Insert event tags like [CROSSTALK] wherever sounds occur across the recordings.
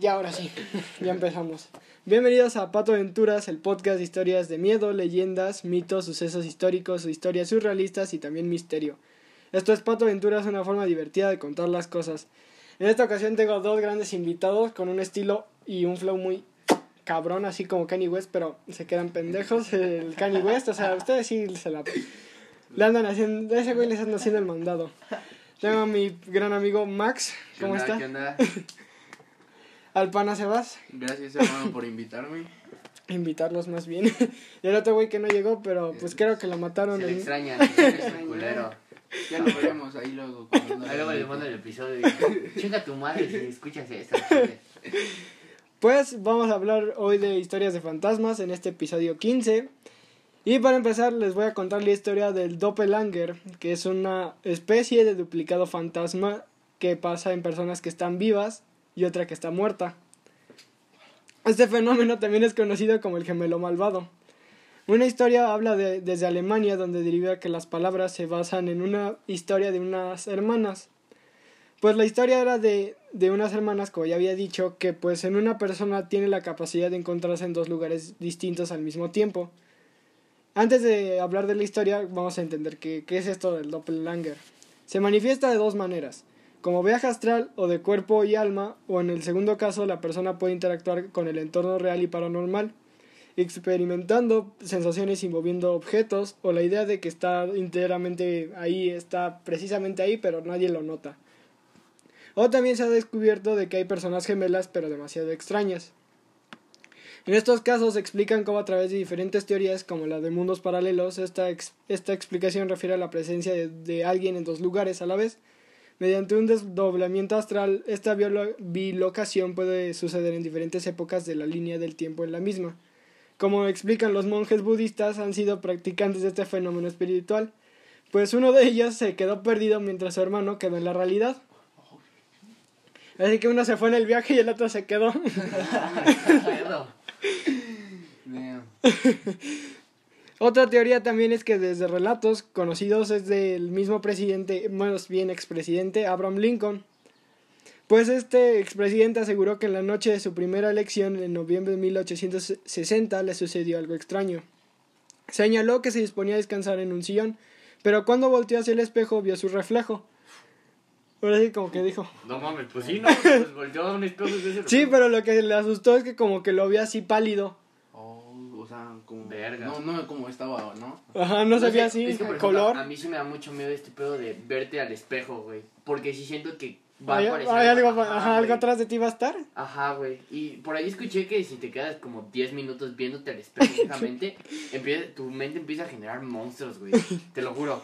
Ya ahora sí, ya empezamos. Bienvenidos a Pato Aventuras, el podcast de historias de miedo, leyendas, mitos, sucesos históricos, historias surrealistas y también misterio. Esto es Pato Aventuras, una forma divertida de contar las cosas. En esta ocasión tengo dos grandes invitados con un estilo y un flow muy cabrón, así como Kanye West, pero se quedan pendejos el Kanye West, o sea, ustedes sí se la... Le andan haciendo, ese güey les anda haciendo el mandado. Tengo a mi gran amigo Max, ¿cómo ¿Qué onda, está? ¿Qué onda? [LAUGHS] Al pana Sebas. Gracias, hermano, por invitarme. [LAUGHS] invitarlos más bien. [LAUGHS] y el otro güey que no llegó, pero pues creo que lo mataron. Se le en- extraña, [LAUGHS] se le extraña, culero. Ya lo veremos ahí luego. Ahí luego le mando el episodio chinga tu madre si escuchas esto. chile". Pues vamos a hablar hoy de historias de fantasmas en este episodio 15. Y para empezar les voy a contar la historia del doppelganger, que es una especie de duplicado fantasma que pasa en personas que están vivas y otra que está muerta. Este fenómeno también es conocido como el gemelo malvado. Una historia habla de, desde Alemania donde deriva que las palabras se basan en una historia de unas hermanas. Pues la historia era de, de unas hermanas, como ya había dicho, que pues en una persona tiene la capacidad de encontrarse en dos lugares distintos al mismo tiempo. Antes de hablar de la historia, vamos a entender qué, qué es esto del doppelganger. Se manifiesta de dos maneras, como viaje astral o de cuerpo y alma, o en el segundo caso la persona puede interactuar con el entorno real y paranormal, experimentando sensaciones y moviendo objetos, o la idea de que está enteramente ahí, está precisamente ahí, pero nadie lo nota. O también se ha descubierto de que hay personas gemelas pero demasiado extrañas. En estos casos se explican cómo a través de diferentes teorías como la de mundos paralelos, esta, esta explicación refiere a la presencia de, de alguien en dos lugares a la vez. Mediante un desdoblamiento astral, esta bilocación puede suceder en diferentes épocas de la línea del tiempo en la misma. Como explican los monjes budistas, han sido practicantes de este fenómeno espiritual, pues uno de ellos se quedó perdido mientras su hermano quedó en la realidad. Así que uno se fue en el viaje y el otro se quedó. [LAUGHS] [LAUGHS] Otra teoría también es que desde relatos conocidos es del mismo presidente, más bien expresidente Abraham Lincoln. Pues este expresidente aseguró que en la noche de su primera elección, en noviembre de 1860, le sucedió algo extraño. Señaló que se disponía a descansar en un sillón, pero cuando volteó hacia el espejo vio su reflejo. Ahora sí como que dijo. No mames, pues sí, no, pues volteó a un espejo Sí, pero lo que le asustó es que como que lo vio así pálido. O sea, como. Verga. No, no como estaba, ¿no? Ajá, no se veía así, es que, por el ejemplo, color. A mí sí me da mucho miedo este pedo de verte al espejo, güey. Porque sí siento que va ¿Hay, a aparecer. hay algo, Ajá, ajá, algo atrás de ti va a estar? Ajá, güey. Y por ahí escuché que si te quedas como 10 minutos viéndote al espejo fijamente, [LAUGHS] empieza, tu mente empieza a generar monstruos, güey. Te lo juro.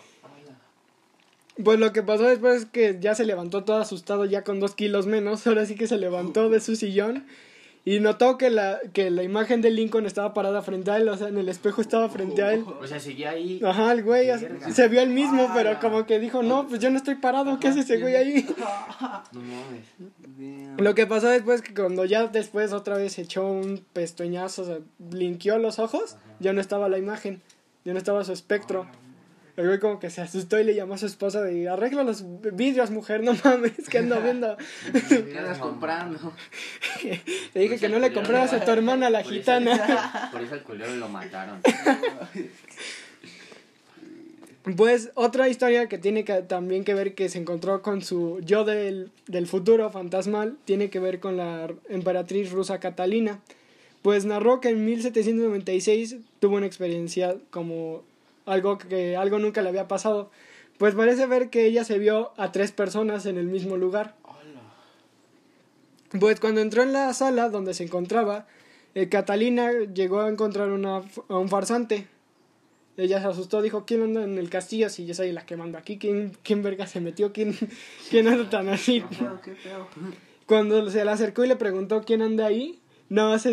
Pues lo que pasó después es que ya se levantó todo asustado, ya con dos kilos menos. Ahora sí que se levantó de su sillón y notó que la, que la imagen de Lincoln estaba parada frente a él, o sea, en el espejo estaba frente a él. O sea, seguía ahí. Ajá, el güey Verga. se vio el mismo, pero como que dijo, no, pues yo no estoy parado, ¿qué hace ese güey ahí? [LAUGHS] No mames. Lo que pasó después que cuando ya después otra vez echó un pestoñazo, o sea, blinqueó los ojos, ya no estaba la imagen, ya no estaba su espectro. El güey como que se asustó y le llamó a su esposa de arregla los vidrios, mujer, no mames, que ando viendo. ¿Qué andas comprando? Le dije que no le compraras a tu hermana la Por eso- gitana. [LAUGHS] Por eso al culero lo mataron. Pues otra historia que tiene que, también que ver que se encontró con su yo del, del futuro fantasmal tiene que ver con la emperatriz rusa Catalina. Pues narró que en 1796 tuvo una experiencia como algo que algo nunca le había pasado. Pues parece ver que ella se vio a tres personas en el mismo lugar. Pues cuando entró en la sala donde se encontraba, eh, Catalina llegó a encontrar una, a un farsante. Ella se asustó, dijo, ¿quién anda en el castillo si yo soy la que mando aquí? ¿Quién, quién verga se metió? ¿Quién, [LAUGHS] quién anda tan así? ¿Qué feo, qué feo? Cuando se le acercó y le preguntó quién anda ahí, nada más se,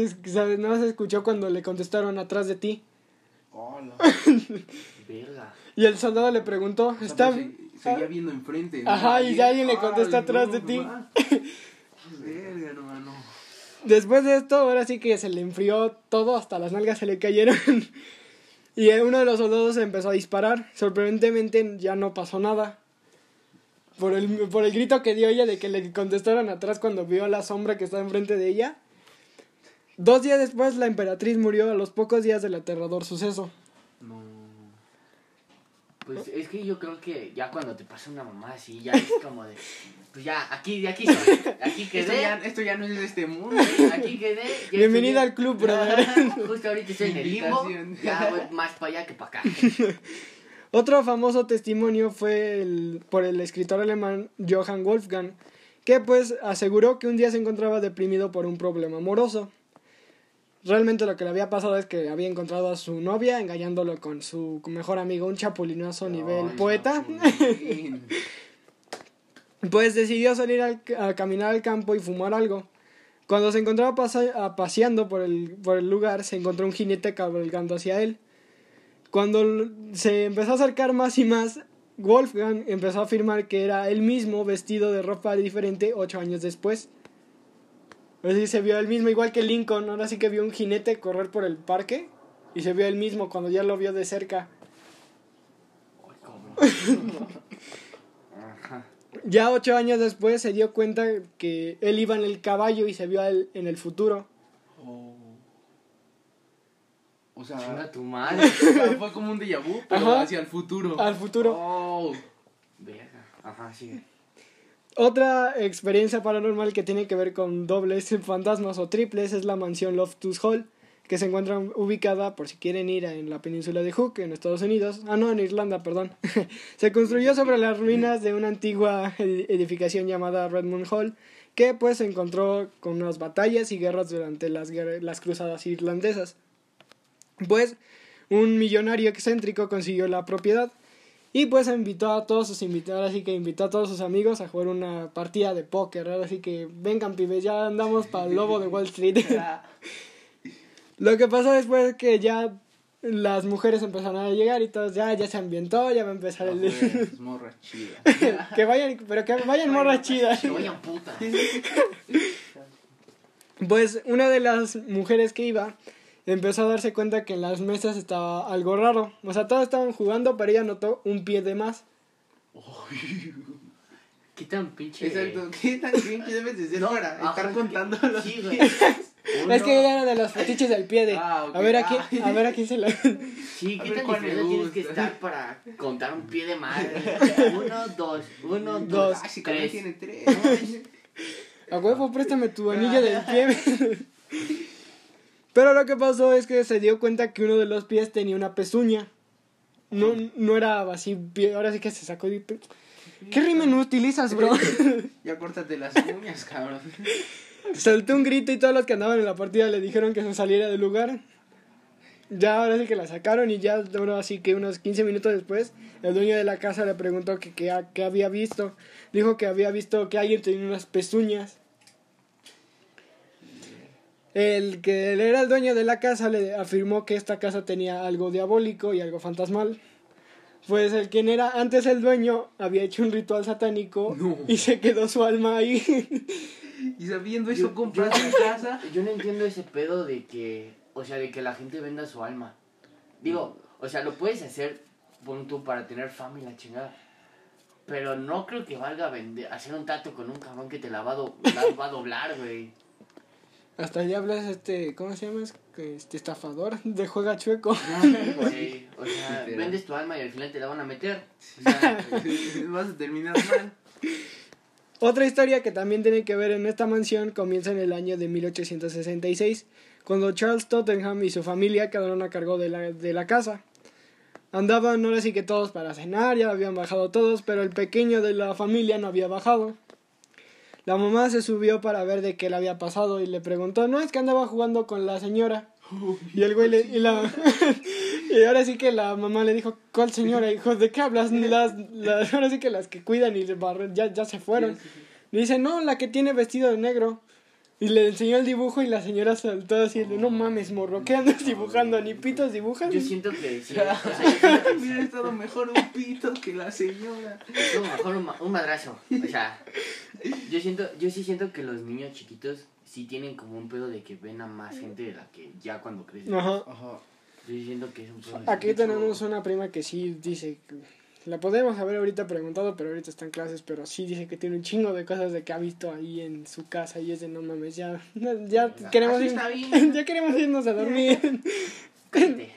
más se escuchó cuando le contestaron atrás de ti. Hola. [LAUGHS] Verga. Y el soldado le preguntó, O sea, ¿está...? se- Seguía viendo enfrente. ¿no? Ajá, y ya alguien le Ay, contesta atrás no, de ti. [LAUGHS] Verga, hermano. Después de esto, ahora sí que se le enfrió todo, hasta las nalgas se le cayeron. [LAUGHS] y uno de los soldados empezó a disparar. Sorprendentemente ya no pasó nada. por el, por el grito que dio ella de que le contestaron atrás cuando vio la sombra que estaba enfrente de ella. Dos días después, la emperatriz murió a los pocos días del aterrador suceso. No. Pues es que yo creo que ya cuando te pasa una mamá así, ya es como de. Pues ya, aquí, de aquí soy. Aquí Esto quedé. ya, esto ya no es de este mundo. Aquí quedé. Bienvenida estoy- al club, brother. Justo ahorita estoy en el limbo. Ya voy más para allá que para acá. [LAUGHS] Otro famoso testimonio fue el, por el escritor alemán Johann Wolfgang, que pues aseguró que un día se encontraba deprimido por un problema amoroso. Realmente lo que le había pasado es que había encontrado a su novia engañándolo con su mejor amigo, un chapulinazo nivel Ay, poeta. [LAUGHS] Pues decidió salir al- a caminar al campo y fumar algo. Cuando se encontraba pasa- a- paseando por el, por el lugar, se encontró un jinete cabalgando hacia él. Cuando se empezó a acercar más y más, Wolfgang empezó a afirmar que era él mismo vestido de ropa diferente ocho años después. Es decir, se vio él mismo, igual que Lincoln. Ahora sí que vio un jinete correr por el parque y se vio él mismo cuando ya lo vio de cerca. [LAUGHS] Ya ocho años después se dio cuenta que él iba en el caballo y se vio a él en el futuro. Oh. O sea, Chinga tu [LAUGHS] madre. o sea, fue como un déjà vu, pero Ajá. hacia el futuro. Al futuro. Oh. Verga. Ajá, sigue. Otra experiencia paranormal que tiene que ver con dobles [LAUGHS] fantasmas o triples es la mansión Loftus Hall, que se encuentra ubicada, por si quieren ir, en la península de Hook, en Estados Unidos. Ah, no, en Irlanda, perdón. [LAUGHS] se construyó sobre las ruinas de una antigua ed- edificación llamada Redmond Hall, que pues se encontró con unas batallas y guerras durante las, las cruzadas irlandesas. Pues un millonario excéntrico consiguió la propiedad y pues invitó a todos sus invitados, así que invitó a todos sus amigos a jugar una partida de póker, ahora así que vengan pibes, ya andamos para el lobo de Wall Street. [LAUGHS] [LAUGHS] Lo que pasó después es que ya las mujeres empezaron a llegar y todos ya, ya se ambientó, ya va a empezar el... Pues, morra chida. [LAUGHS] que vayan, pero que vayan morras chidas. Que vayan putas. Pues una de las mujeres que iba empezó a darse cuenta que en las mesas estaba algo raro. O sea, todos estaban jugando, pero ella notó un pie de más. ¿Qué tan pinche? Exacto. [LAUGHS] ¿Qué tan bien que debes de ser para ajá, estar que- contando [LAUGHS] los Sí, güey. Es que ella era de los fetiches del pie de... Ah, ok. A ver aquí, Ah. a ver aquí se la... Sí, ¿qué tan diferente tienes que estar para contar un pie de madre? [LAUGHS] Uno, dos, uno, Dos. dos, Ay, si tres. tiene tres. A huevo, préstame tu anillo del pie. Pero lo que pasó es que se dio cuenta que uno de los pies tenía una pezuña. No, no era así, ahora sí que se sacó de... ¿Qué rimen utilizas, bro? [LAUGHS] Ya córtate las [LAUGHS] uñas, cabrón. Saltó un grito y todos los que andaban en la partida le dijeron que se saliera del lugar. Ya ahora sí que la sacaron y ya, ahora así que unos 15 minutos después, el dueño de la casa le preguntó que qué que había visto. Dijo que había visto que alguien tenía unas pezuñas. El que era el dueño de la casa le afirmó que esta casa tenía algo diabólico y algo fantasmal. Pues el quien era antes el dueño había hecho un ritual satánico No. y se quedó su alma ahí. Y sabiendo eso, compras yo- la casa. [LAUGHS] Yo no entiendo ese pedo de que, o sea, de que la gente venda su alma. Digo, o sea, lo puedes hacer, pon tú, para tener fama y la chingada. Pero no creo que valga vender, hacer un trato con un cabrón que te la va a, do- la va a doblar, güey. Hasta ya hablas este, ¿cómo se llama? Es que Este estafador de juega chueco. [LAUGHS] Güey, o sea, vendes tu alma y al final te la van a meter. O sea, [LAUGHS] Vas a terminar mal. Otra historia que también tiene que ver en esta mansión comienza en el año de 1866, cuando Charles Tottenham y su familia quedaron a cargo de la, de la casa. Andaban ahora sí que todos para cenar, ya habían bajado todos, pero el pequeño de la familia no había bajado. La mamá se subió para ver de qué le había pasado y le preguntó, no, es que andaba jugando con la señora. Y el güey le, y la [LAUGHS] y ahora sí que la mamá le dijo, ¿cuál señora? Hijo, ¿de qué hablas? [LAUGHS] Las, las, ahora sí que las que cuidan y barren ya, ya se fueron. Dice, no, la que tiene vestido de negro. Y le enseñó el dibujo y la señora saltó así, de, no mames, morro, ¿qué andas dibujando? ¿Ni pitos dibujas? yo siento que sí, o sea, [LAUGHS] Hubiera estado mejor un pito que la señora. No, mejor un, ma- un madrazo. O sea, yo siento, yo sí siento que los niños chiquitos sí tienen como un pedo de que ven a más gente de la que ya cuando crecen. Ajá. Ajá. Yo sí siento que es un pedo. Aquí tenemos una prima que sí dice, que- La podemos haber ahorita preguntado, pero ahorita está en clases, pero sí dice que tiene un chingo de cosas de que ha visto ahí en su casa y es de no mames, ya, [LAUGHS] ya queremos ir- [LAUGHS] ya queremos irnos a dormir. [LAUGHS]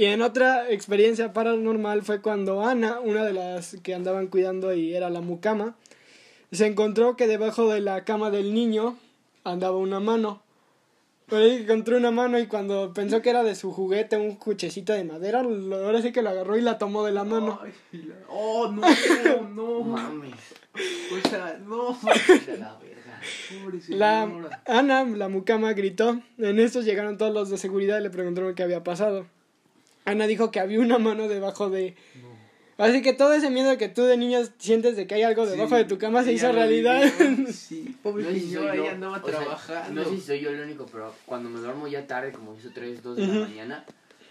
Y en otra experiencia paranormal fue cuando Ana, una de las que andaban cuidando y era la mucama, se encontró que debajo de la cama del niño andaba una mano. Por ahí encontró una mano y cuando pensó que era de su juguete, un cuchecito de madera, lo- ahora sí que la agarró y la tomó de la mano. Ay, la- Oh, no, [LAUGHS] no. Mames. O sea, no. [LAUGHS] De la La. Ana, la mucama, gritó. En esto llegaron todos los de seguridad y le preguntaron qué había pasado. Ana dijo que había una mano debajo de... Así que todo ese miedo que tú de niño sientes de que hay algo debajo Sí, de tu cama se hizo realidad. [LAUGHS] Sí, pobre No sé si yo, ella andaba o sea, trabajando. no sé si soy yo el único, pero cuando me duermo ya tarde, como hizo 3, 2 de Ujú. la mañana,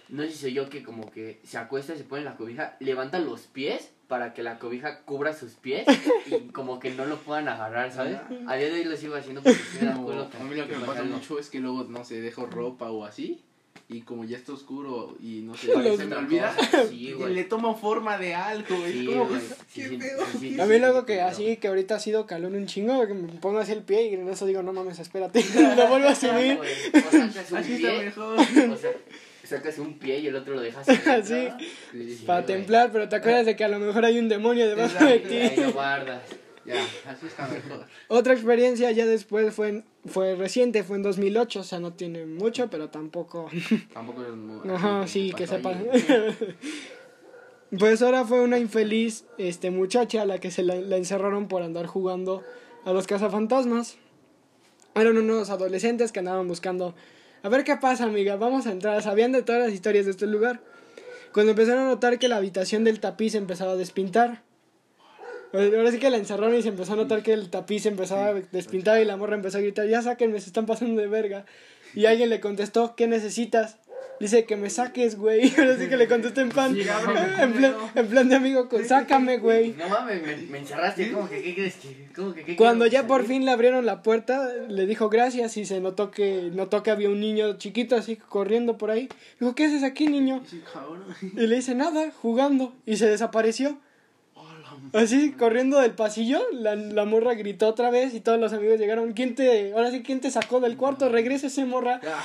no sé si soy yo que como que se acuesta, se pone en la cobija, levanta los pies para que la cobija cubra sus pies y [LAUGHS] como que no lo puedan agarrar, ¿sabes? A día de hoy lo sigo haciendo porque me da No, a mí lo que me pasa mucho es que luego, no sé, dejo ropa o así. Y como ya está oscuro y no sé, [LAUGHS] se me olvida, Sí, le toma forma de algo. Sí, es como, güey. [LAUGHS] ¿qué Sí, sí, pedo? sí, sí, A mí luego que así, que ahorita ha sido calor un chingo, que me pongo así el pie y en eso digo, no mames, espérate, [LAUGHS] lo vuelvo a subir. Así está mejor. o sea, sacas un pie y el otro lo dejas Así. Para güey. templar, pero te acuerdas de que a lo mejor hay un demonio debajo de ti. Ahí lo guardas. Ya, así está mejor. Otra experiencia ya después fue, en- fue reciente, fue en 2008, o sea, no tiene mucho, pero tampoco... [LAUGHS] Tampoco es muy. Ajá, sí, que sepa. [LAUGHS] Pues ahora fue una infeliz este, muchacha a la que se la, la encerraron por andar jugando a los cazafantasmas. Eran unos adolescentes que andaban buscando... A ver qué pasa, amiga, vamos a entrar. Sabían de todas las historias de este lugar. Cuando empezaron a notar que la habitación del tapiz empezaba a despintar. Pues, Ahora sí que la encerraron y se empezó a notar que el tapiz empezaba a despintar y la morra empezó a gritar, ya sáquenme, se están pasando de verga. Y alguien le contestó, ¿qué necesitas? Dice que me saques, güey. [LAUGHS] Ahora sí que le contesté en plan, Sí, en, plan en plan de amigo, con, sácame, güey. No mames, me, me encerraste. ¿Cómo que qué crees que? ¿Cómo que qué Cuando ya por fin le abrieron la puerta, le dijo gracias y se notó que notó que había un niño chiquito así corriendo por ahí. Dijo, ¿qué haces aquí, niño? Y le dice, nada, jugando. Y se desapareció. Así, corriendo del pasillo, la, la morra gritó otra vez y todos los amigos llegaron. ¿Quién te, ahora sí, quién te sacó del cuarto? Regrésese, morra. Ya,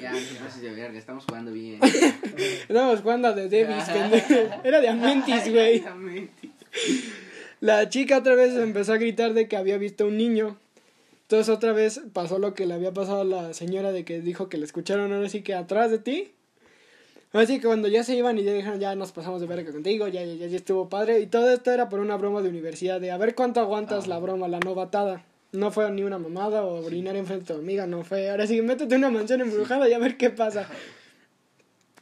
ya, de verga, estamos jugando bien. [LAUGHS] Estábamos jugando a The Davis. Era de Amentis, [LAUGHS] güey. La chica otra vez empezó a gritar de que había visto un niño. Entonces otra vez pasó lo que le había pasado a la señora de que dijo que le escucharon ahora sí que atrás de ti. Así que cuando ya se iban y ya dijeron ya nos pasamos de verga contigo, ya, ya, ya estuvo padre. Y todo esto era por una broma de universidad, de a ver cuánto aguantas la broma, la novatada. No fue ni una mamada o orinar enfrente de tu amiga, no fue. Ahora sí que métete una mansión embrujada y a ver qué pasa.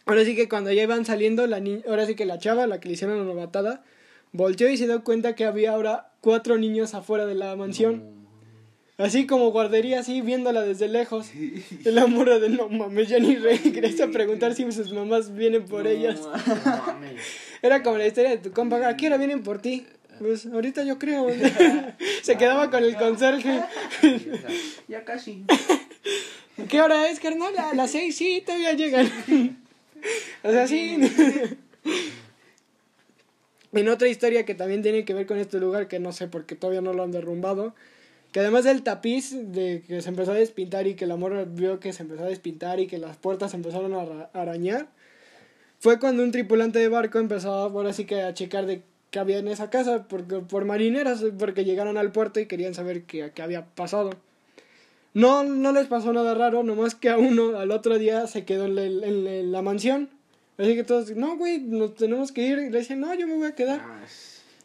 Ahora sí que cuando ya iban saliendo, la ni ahora sí que la chava, la que le hicieron la novatada, volteó y se dio cuenta que había ahora cuatro niños afuera de la mansión. Así como guardería, así viéndola desde lejos. El amor de no mames, ya ni regresa a preguntar si sus mamás vienen por ellas. Mames. Era como la historia de tu compa, ¿a qué hora vienen por ti? Pues ahorita yo creo. [LAUGHS] Se quedaba con el conserje. Ya casi. [LAUGHS] ¿Qué hora es, carnal? A las seis, sí, todavía llegan. [LAUGHS] O sea, sí. En otra historia que también tiene que ver con este lugar, que no sé por qué todavía no lo han derrumbado, que además del tapiz de que se empezó a despintar y que la morra vio que se empezó a despintar y que las puertas empezaron a ara- arañar, fue cuando un tripulante de barco empezó ahora sí que a checar de qué había en esa casa porque, por marineros, porque llegaron al puerto y querían saber qué, qué había pasado. No, no les pasó nada raro, nomás que a uno al otro día se quedó en la, mansión. Así que todos, no, güey, nos tenemos que ir. Y le decían, no, yo me voy a quedar. Ah,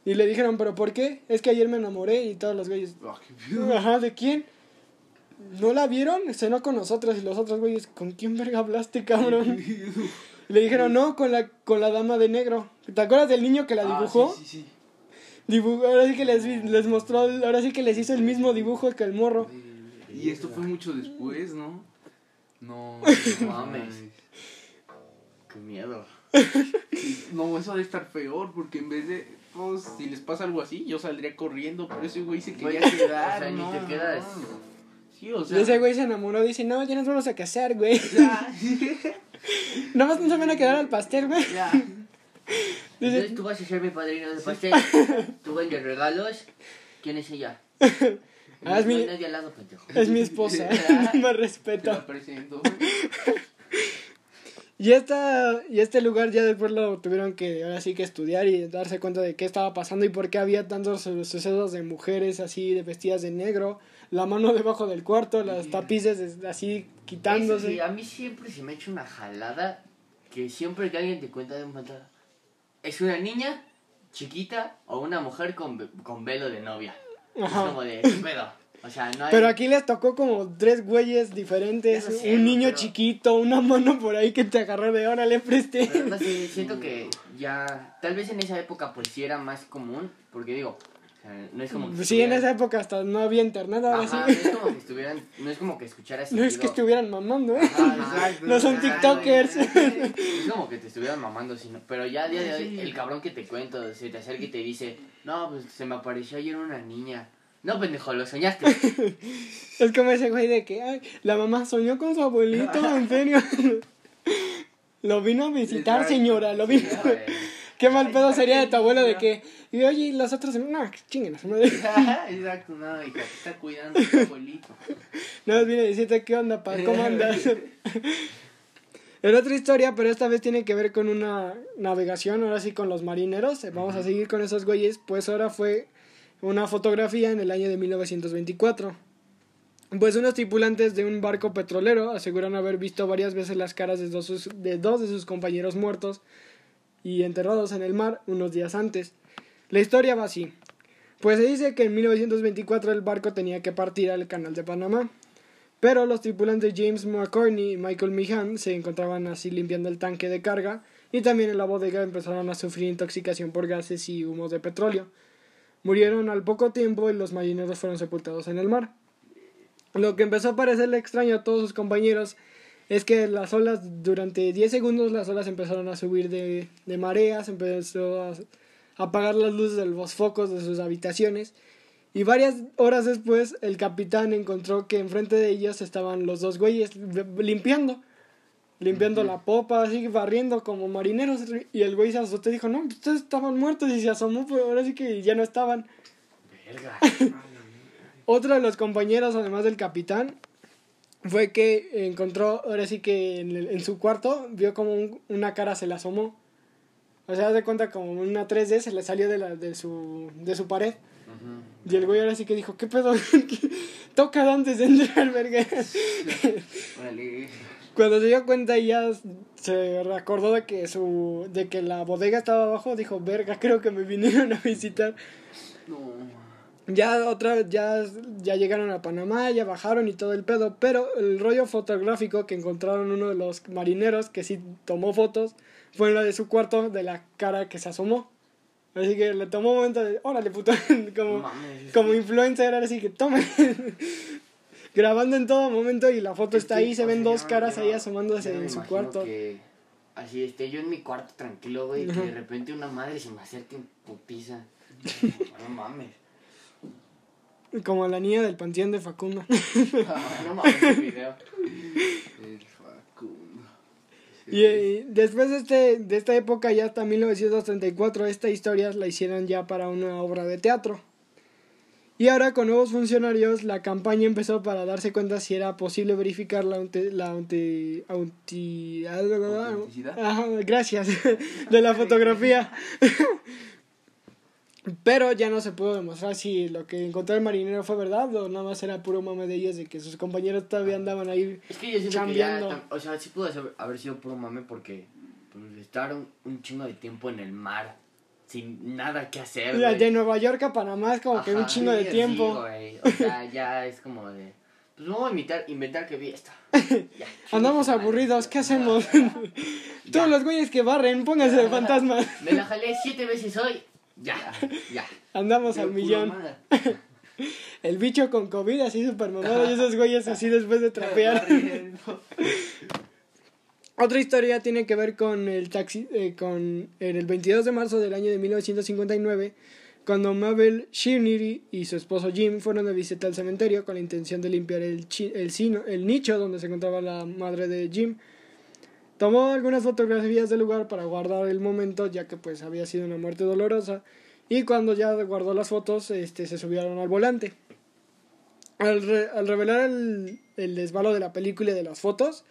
Y le dijeron, ¿pero por qué? Es que ayer me enamoré y todos los güeyes, ah, qué ajá, ¿de quién? ¿No la vieron? Cenó con nosotros y los otros güeyes, ¿con quién verga hablaste, cabrón? Y le dijeron, no, con la, con la dama de negro. ¿Te acuerdas del niño que la Ah, dibujó? sí, sí, Dibu- ahora sí que les, les mostró, ahora sí que les hizo el mismo dibujo que el morro. sí. Y esto fue mucho después, ¿no? No, No [LAUGHS] mames. Qué miedo. No, eso debe estar peor, porque en vez de, pues, si les pasa algo así, yo saldría corriendo, pero ese güey se quería quedar, [LAUGHS] o sea, ni no, te quedas. no. Sí, o Y sea, ese güey se enamoró, dice, no, ya nos vamos a casar, güey. [LAUGHS] ya, [LAUGHS] Nada más no se van a quedar al pastel, güey. ya. Entonces tú vas a ser mi padrino de pastel. Tú vendes regalos. ¿Quién es ella? Ah, es mi- al lado. Es mi esposa. Me Te respeta. la presento. Y, esta, y este lugar ya después lo tuvieron que ahora sí que estudiar y darse cuenta de qué estaba pasando y por qué había tantos su- sucesos de mujeres así de vestidas de negro, la mano debajo del cuarto, las tapices así quitándose. Sí, a mí siempre se me echa una jalada que siempre que alguien te cuenta de un fantasma es una niña chiquita o una mujer con, con velo de novia. Ajá. Es como de, ¿qué pedo? O sea, no hay... Pero aquí les tocó como tres güeyes diferentes, un niño pero- chiquito, una mano por ahí que te agarró de ahora le presté. Pero no sé, siento que [LAUGHS] ya... Tal vez en esa época pues sí era más común, porque digo, o sea, no es como que... Sí, en esa época hasta no había internet, ahora Ajá, sí. no es como que estuvieran... No es como que escucharas... No es que estuvieran mamando, ¿eh? Ajá, [LAUGHS] No son tiktokers. Es como que te estuvieran mamando, sino, pero ya a día de hoy, Sí. el cabrón que te cuento se te acerca y te dice, no, pues se me apareció ayer una niña. No, pendejo, lo soñaste. [LAUGHS] Es como ese güey de que, ay, la mamá soñó con su abuelito, en serio. [LAUGHS] Lo vino a visitar, señora, lo vino. Güey. [LAUGHS] Qué mal pedo sería de tu abuelo de que, y oye, los otros, no, chinguen a madre. Exacto, no, hija, te está cuidando tu abuelito. Más viene a decirte qué onda, pa, cómo andas. En otra historia, pero esta vez tiene que ver con una navegación, ahora sí con los marineros. Vamos a seguir con esos güeyes, pues ahora fue una fotografía en el año de 1924. Pues unos tripulantes de un barco petrolero aseguran haber visto varias veces las caras de dos, de dos de sus compañeros muertos y enterrados en el mar unos días antes. La historia va así. Pues se dice que en 1924 el barco tenía que partir al canal de Panamá. Pero los tripulantes James McCorney y Michael Meehan se encontraban así limpiando el tanque de carga y también en la bodega empezaron a sufrir intoxicación por gases y humos de petróleo. Murieron al poco tiempo y los marineros fueron sepultados en el mar. Lo que empezó a parecerle extraño a todos sus compañeros es que las olas, durante 10 segundos, las olas empezaron a subir de, de mareas, empezó a apagar las luces de los focos de sus habitaciones. Y varias horas después, el capitán encontró que enfrente de ellos estaban los dos güeyes limpiando. Limpiando la popa, así barriendo como marineros. Y el güey se asustó y dijo: No, ustedes estaban muertos. Y se asomó, pero ahora sí que ya no estaban. Verga. [LAUGHS] Otro de los compañeros, además del capitán, fue que encontró, ahora sí que en, el- en su cuarto, vio como un- una cara se le asomó. O sea, de cuenta como una 3D se le salió de, la, de, su, de su pared. Y el güey ahora sí que dijo, ¿qué pedo? [LAUGHS] Toca antes de entrar, verga. [LAUGHS] Órale. Cuando se dio cuenta y ya se recordó de que su de que la bodega estaba abajo, dijo, verga, creo que me vinieron a visitar. No. Ya otra ya, ya llegaron a Panamá, ya bajaron y todo el pedo, pero el rollo fotográfico que encontraron uno de los marineros que sí tomó fotos fue la de su cuarto de la cara que se asomó. Así que le tomó un momento de, órale puto, [LAUGHS] como, Mames. como influencer, ahora sí que tome. [LAUGHS] Grabando en todo momento y la foto está ahí, se ven dos yo- caras ahí asomándose en su cuarto. que así esté yo en mi cuarto tranquilo, güey, que de repente una madre se me acerque en putiza. [LAUGHS] No mames. Como la niña del panteón de Facundo. [LAUGHS] No mames ese video. [LAUGHS] El Facundo. Y eh, después de, este, de esta época, ya hasta 1934, esta historia la hicieron ya para una obra de teatro. Y ahora con nuevos funcionarios, la campaña empezó para darse cuenta si era posible verificar la aunte- la aunti- ¿Autenticidad? Ajá, gracias, [LAUGHS] de la fotografía. [LAUGHS] Pero ya no se pudo demostrar si lo que encontró el marinero fue verdad o nada más era puro mame de ellos de que sus compañeros todavía andaban ahí. Es que yo siento que ya, Chambeando. tam- o sea, sí pudo haber- haber sido puro mame porque pues, estar un, un chingo de tiempo en el mar sin nada que hacer, de Nueva York a Panamá es como que un Ajá, chingo de sí, tiempo. güey. O sea, [LAUGHS] ya es como de pues vamos a inventar, inventar que vi esto. [LAUGHS] Ya, Andamos aburridos, ¿qué hacemos? [LAUGHS] Todos los güeyes que barren, pónganse de fantasma. Me la jalé siete veces hoy. Ya, ya. Andamos al millón. El bicho con COVID así super mamado y esos güeyes así después de trapear. Otra historia tiene que ver con el taxi, eh, con en el 22 de marzo del año de 1959, cuando Mabel Shirney y su esposo Jim fueron a visitar el cementerio con la intención de limpiar el, el, sino- el nicho donde se encontraba la madre de Jim. Tomó algunas fotografías del lugar para guardar el momento, ya que pues había sido una muerte dolorosa. Y cuando ya guardó las fotos, este, se subieron al volante. Al, al revelar el, el desvalo de la película y de las fotos,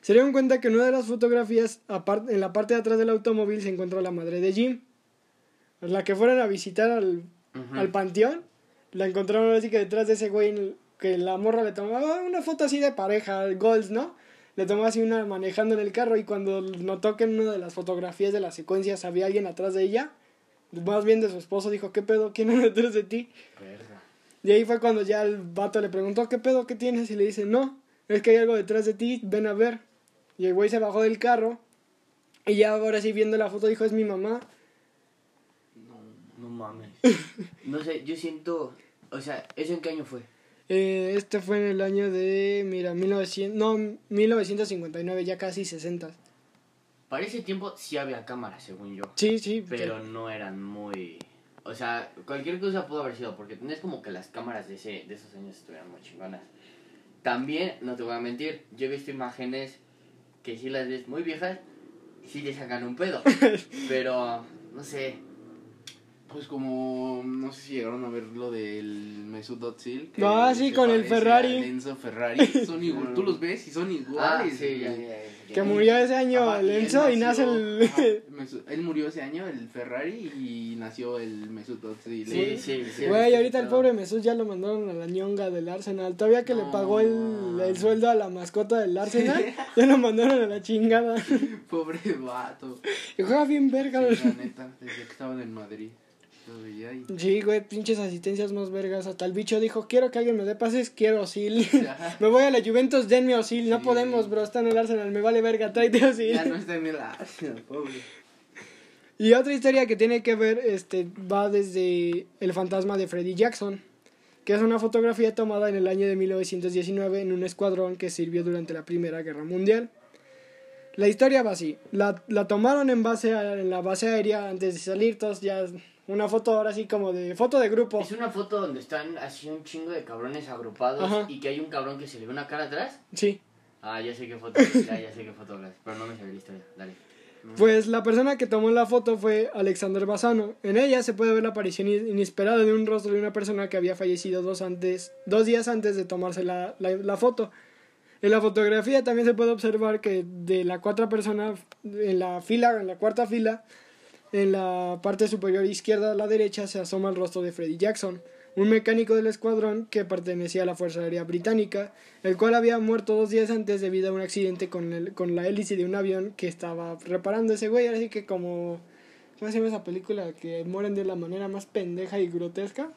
se dieron cuenta que en una de las fotografías, en la parte de atrás del automóvil, se encontró la madre de Jim. La que fueron a visitar al, al panteón, la encontraron así que detrás de ese güey, el- que la morra le tomaba una foto así de pareja, goals, ¿no? Le tomó así una manejando en el carro y cuando notó que en una de las fotografías de las secuencias había alguien atrás de ella, más bien de su esposo, dijo, ¿qué pedo? ¿Quién anda detrás de ti? Verga. Y ahí fue cuando ya el vato le preguntó, ¿qué pedo? ¿Qué tienes? Y le dice, no, es que hay algo detrás de ti, ven a ver. Y el güey se bajó del carro y ya ahora sí viendo la foto dijo, es mi mamá. No mames. [LAUGHS] No sé, yo siento. O sea, ¿eso en qué año fue? Eh, este fue en el año de, mira, 1900, no, 1959, ya casi 60. Para ese tiempo sí había cámaras, según yo. Sí, sí, Pero no eran muy. O sea, cualquier cosa pudo haber sido, porque no es como que las cámaras de, ese, de esos años estuvieran muy chingonas. También, no te voy a mentir, yo he visto imágenes que sí las ves muy viejas sí te sacan un pedo. [LAUGHS] Pero, no sé. Pues como, no sé si llegaron a ver lo del Mesut Özil. que Ah, sí, se con el Ferrari. al Enzo Ferrari. [LAUGHS] Son igual, tú los ves y son Ah, iguales. sí, ya, güey. ya, ya. que murió ese año Ajá, el y él Enzo y nace el... [LAUGHS] Mesut- él murió ese año, el Ferrari, y nació el Mesut Özil. Sí, sí, sí. Güey, ahorita el pobre Mesut ya lo mandaron a la ñonga del Arsenal. Todavía que le pagó el, el sueldo a la mascota del Arsenal, ya lo mandaron a la chingada. [LAUGHS] Pobre vato. Y juega bien verga. Sí, la neta, desde que estaba en el Madrid. Sí, güey, pinches asistencias más vergas. Hasta el bicho dijo, quiero que alguien me dé pases, quiero Osil. [LAUGHS] Me voy a la Juventus, denme Osil. No Sí. podemos, bro, está en el Arsenal, me vale verga, tráete Osil. Ya no está en el Arsenal, pobre. [LAUGHS] Y otra historia que tiene que ver, este, va desde el fantasma de Freddie Jackson, que es una fotografía tomada en el año de 1919 en un escuadrón que sirvió durante la Primera Guerra Mundial. La historia va así, la, la tomaron en, base a- en la base aérea antes de salir, todos ya, una foto ahora así como de, foto de grupo. Es una foto donde están así un chingo de cabrones agrupados Ajá. y que hay un cabrón que se le ve una cara atrás. Sí. Ah, ya sé qué foto, ya, ya sé qué foto hablas, pero no me sabía la historia, dale. Pues la persona que tomó la foto fue Alexander Bassano. En ella se puede ver la aparición in- inesperada de un rostro de una persona que había fallecido dos, antes, dos días antes de tomarse la, la, la foto. En la fotografía también se puede observar que de la cuarta persona, en la fila, en la cuarta fila, en la parte superior izquierda a la derecha se asoma el rostro de Freddie Jackson, un mecánico del escuadrón que pertenecía a la Fuerza Aérea Británica, el cual había muerto dos días antes debido a un accidente con, el, con la hélice de un avión que estaba reparando ese güey, así que como... ¿Cómo se llama esa película? Que mueren de la manera más pendeja y grotesca.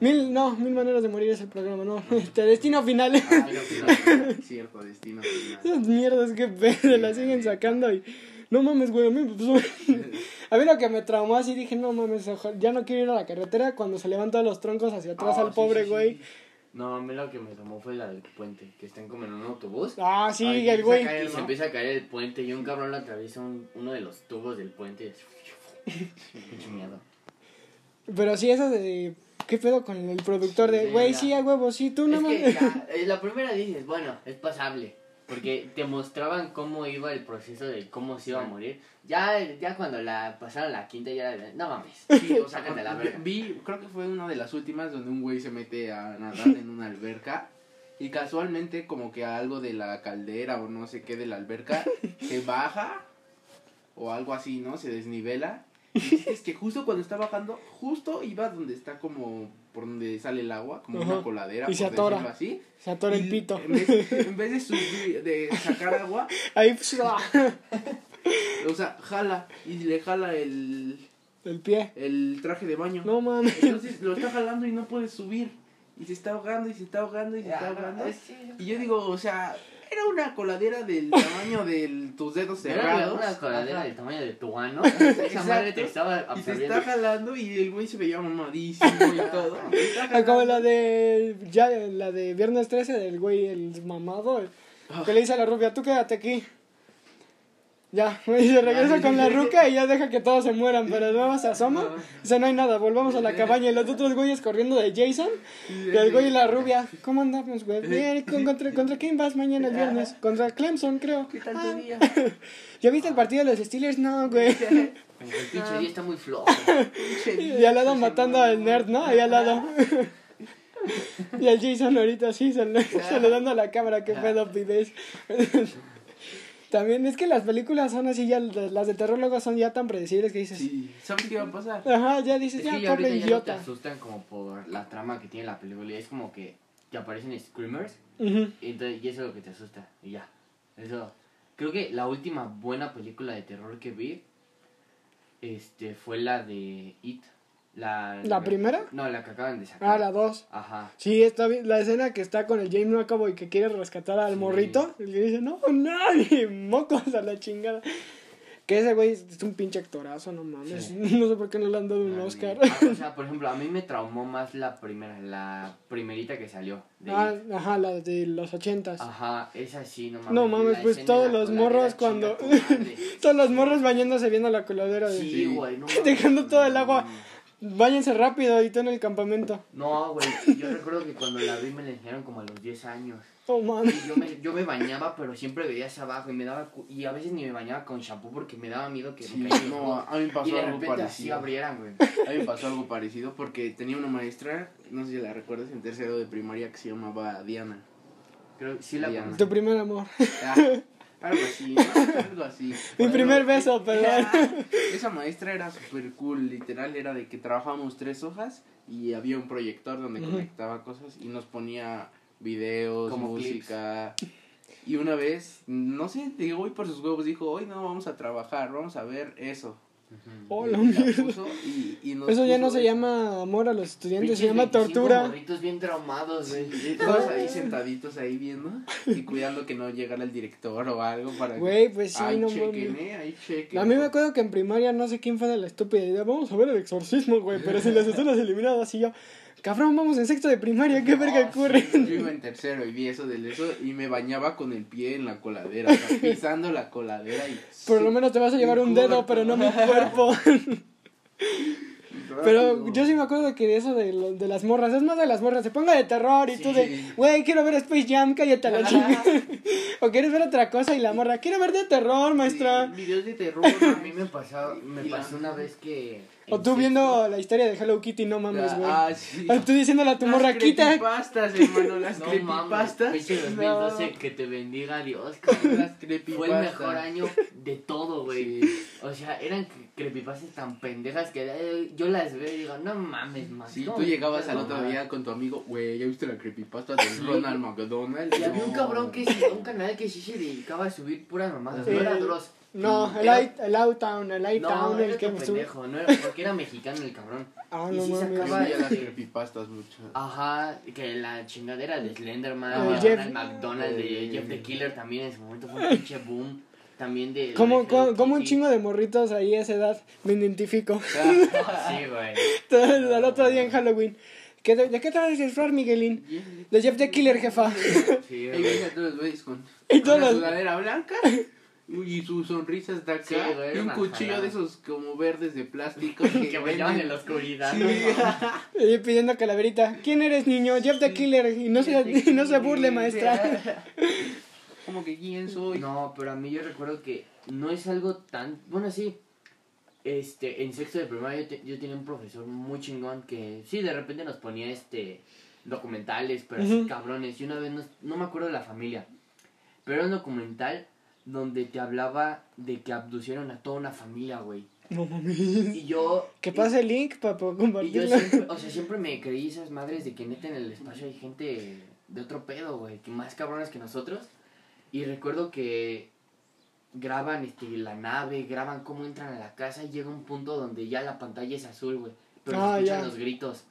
Mil, no, mil maneras de morir es el programa, no. [LAUGHS] Este, destino final. Ah, no, final. Cierto, destino [LAUGHS] final. Esas mierdas que pedo, la siguen sacando y... No mames, güey, a mí, pues, [LAUGHS] a mí lo que me traumó así dije, no mames, ya no quiero ir a la carretera cuando se levantan los troncos hacia atrás Ah, al sí, pobre sí, sí. güey. No, a mí lo que me tomó fue la del puente, que están como en un autobús. Ah, sí, Ay, el güey. Y se empieza a caer el puente y un cabrón le atraviesa un- uno de los tubos del puente. [LAUGHS] y es- miedo. Pero sí, eso de... ¿Qué pedo con el productor de... Güey, sí, a huevo, sí, tú no es que mames. ya, eh, la primera dices, bueno, es pasable. Porque te mostraban cómo iba el proceso de cómo se iba a morir. Ya, ya cuando la pasaron la quinta, ya era de, no mames. Sí, o sea, Sácate la verga. vi, creo que fue una de las últimas donde un güey se mete a nadar [LAUGHS] en una alberca y casualmente como que algo de la caldera o no sé qué de la alberca [LAUGHS] se baja o algo así, ¿no? Se desnivela. Y es que justo cuando está bajando, justo iba donde está como por donde sale el agua, como Ajá. una coladera, Y se por atora. decirlo así. Se atora el pito. En vez, en vez de subir, de sacar agua, [LAUGHS] Ahí, pues, ah, [LAUGHS] o sea, jala y le jala el, el pie. el traje de baño. No mames. Entonces lo está jalando y no puede subir. Y se está ahogando y se está ahogando y se está ahogando. Y yo digo, o sea, era una coladera del [LAUGHS] tamaño de tus dedos Era cerrados. una coladera Ajá. del tamaño de tu ano. [LAUGHS] Esa Exacto. madre te estaba Y se absorbiendo. está jalando y el güey se veía mamadísimo y todo. [LAUGHS] Ah, Como la de... Ya, la de Viernes 13 del güey, el mamado. Que le dice a la rubia, tú quédate aquí. Ya, y se regresa con la ruca y ya deja que todos se mueran, pero luego se asoma, dice no hay nada, volvamos a la cabaña y los otros güeyes corriendo de Jason, y el güey y la rubia, ¿cómo andamos, güey? Bien, ¿con- ¿contra, ¿contra quién vas mañana el viernes? Contra Clemson, creo. ¿Qué tal Ah, tu día? [LAUGHS] ¿Ya viste el partido de los Steelers? No, güey. [LAUGHS] El pinche día está muy flojo. Y al lado matando al nerd, ¿no? Ahí al lado. [LAUGHS] Y al Jason ahorita sí, sal- saludando a la cámara, qué pedo pides. También es que las películas son así, ya las de terror luego son ya tan predecibles que dices, Sí, ¿sabes qué va a pasar? ajá, ya dices, Es ya, que ya pobre ahorita ya no te asustan como por la trama que tiene la película. y Es como que te aparecen screamers y, entonces, y eso es lo que te asusta. Y ya. Eso. Creo que la última buena película de terror que vi este fue la de It. La, ¿La primera? No, la que acaban de sacar. Ah, la dos. Ajá. Sí, está bien. La escena que está con el James McAvoy que quiere rescatar al Sí. morrito. Y le dice, no, nadie, mocos a la chingada. Que ese güey es un pinche actorazo, no mames. Sí. [LAUGHS] No sé por qué no le han dado un Oscar. Ah, o sea, [LAUGHS] por ejemplo, a mí me traumó más la primera, la primerita que salió. De Ah, It. ajá, la de los ochentas. Ajá, esa sí, no mames. No mames, pues todos los morros cuando-. [LAUGHS] Todos los morros bañándose viendo la coladera de... Sí, güey, no Dejando mames, todo el no agua. Váyanse rápido y tú en el campamento. No, güey, yo recuerdo que cuando la vi me la enseñaron como a los 10 años. Oh, mames. Y yo me, yo me bañaba, pero siempre veía hacia abajo y me daba... cu- Y a veces ni me bañaba con shampoo porque me daba miedo que Sí, me cayera no, a mí me Y pasó de algo repente así parecido. abrieran, güey. A mí me pasó algo parecido porque tenía una maestra, no sé si la recuerdas, en tercero de primaria que se llamaba Diana. Creo que sí la Diana. conocí. Tu primer amor. Ah, algo así, algo así. [LAUGHS] Mi Bueno, primer beso, [LAUGHS] perdón. Esa maestra era súper cool, literal, era de que trabajábamos tres hojas y había un proyector donde conectaba cosas y nos ponía videos, Como música. Y una vez, no sé, digo, hoy por sus huevos dijo, hoy no vamos a trabajar, vamos a ver eso. Ujú. Oh, Y y- Eso ya no se llama amor a los estudiantes, se llama 25 tortura. morritos bien traumados, güey. Y todos ahí sentaditos ahí viendo y cuidando que no llegara el director o algo para que... Güey, pues sí, ahí no chequen, mames. eh, ahí chequen. A mí me acuerdo que en primaria no sé quién fue de la estúpida idea. Vamos a ver el exorcismo, güey. Pero si las escenas eliminadas y yo, cabrón, vamos en sexto de primaria, ¿qué [LAUGHS] verga Ah, ocurre? Yo iba en tercero y vi eso del eso y me bañaba con el pie en la coladera, o sea, [LAUGHS] pisando la coladera y... Por lo menos te vas a llevar un dedo, pero no mi [LAUGHS] cuerpo. Pero yo sí me acuerdo que de eso de, lo- de las morras, es más de las morras, se ponga de terror y tú de, Sí. güey, quiero ver Space Jam, cállate a la chica. o quieres ver otra cosa y la morra, quiero ver de terror, maestra. Videos de terror. A mí me pasó, me pasó una vez que... O tú viendo la historia de Hello Kitty, no mames, güey. Ah, sí. O tú diciéndole a tu Las morra, quita. creepypastas, hermano, las [LAUGHS] No mames, creepypastas. pinche No. 2012, que te bendiga Dios, cabrón. Las [LAUGHS] creepypastas. Fue el mejor año de todo, güey. Sí. O sea, eran creepypastas tan pendejas que eh, yo las veo y digo, no mames, man. Sí, no tú llegabas al otro mamadas". día con tu amigo, güey, ¿ya viste la creepypasta de. Ronald McDonald? Y había un No. cabrón que sí, un canal que sí se dedicaba a subir puras mamadas. No era Dross. No, el Era- I- el Outtown, el No, Outtown, era el que pendejo, no era, porque era mexicano el cabrón. Ah, Y no sí. Yo sacaba- veía las creepypastas mucho. Ajá, que la chingadera de Slenderman, Ah, de Jeff- McDonald, de Eh. Jeff the Killer también en su momento fue un pinche boom. También de. Como, como, un chingo de morritos ahí a esa edad me identifico. [LAUGHS] [LAUGHS] Sí, güey. Todo el otro día en Halloween. ¿Qué de, ¿De qué te vas a disfrazar, Miguelín? De Jeff the Killer, jefa. Sí, güey. a todos los güeyes con Y con la todos- sudadera blanca [LAUGHS] y su sonrisa está acá Sí, y un cuchillo jalada. de esos como verdes de plástico [LAUGHS] Que brillaban en la oscuridad. ¿no? [LAUGHS] Y pidiendo calaverita. ¿Quién eres, niño? Jeff the Killer. Y no se, [LAUGHS] y no se burle, maestra. como que quién soy No, pero a mí yo recuerdo que no es algo tan... Bueno, sí. Este, en sexto de primaria yo, te- yo tenía un profesor muy chingón que sí, de repente nos ponía este documentales, pero así cabrones. Y una vez, no, no me acuerdo de la familia, pero era un documental donde te hablaba de que abducieron a toda una familia, güey. No mames. Y yo... Que pase el link para poder Y yo compartirlo. siempre, o sea, siempre me creí esas madres de que neta en el espacio hay gente de otro pedo, güey, que más cabrones que nosotros. Y recuerdo que graban este, la nave, graban cómo entran a la casa y llega un punto donde ya la pantalla es azul, güey. Pero Ah, se escuchan ya. los gritos.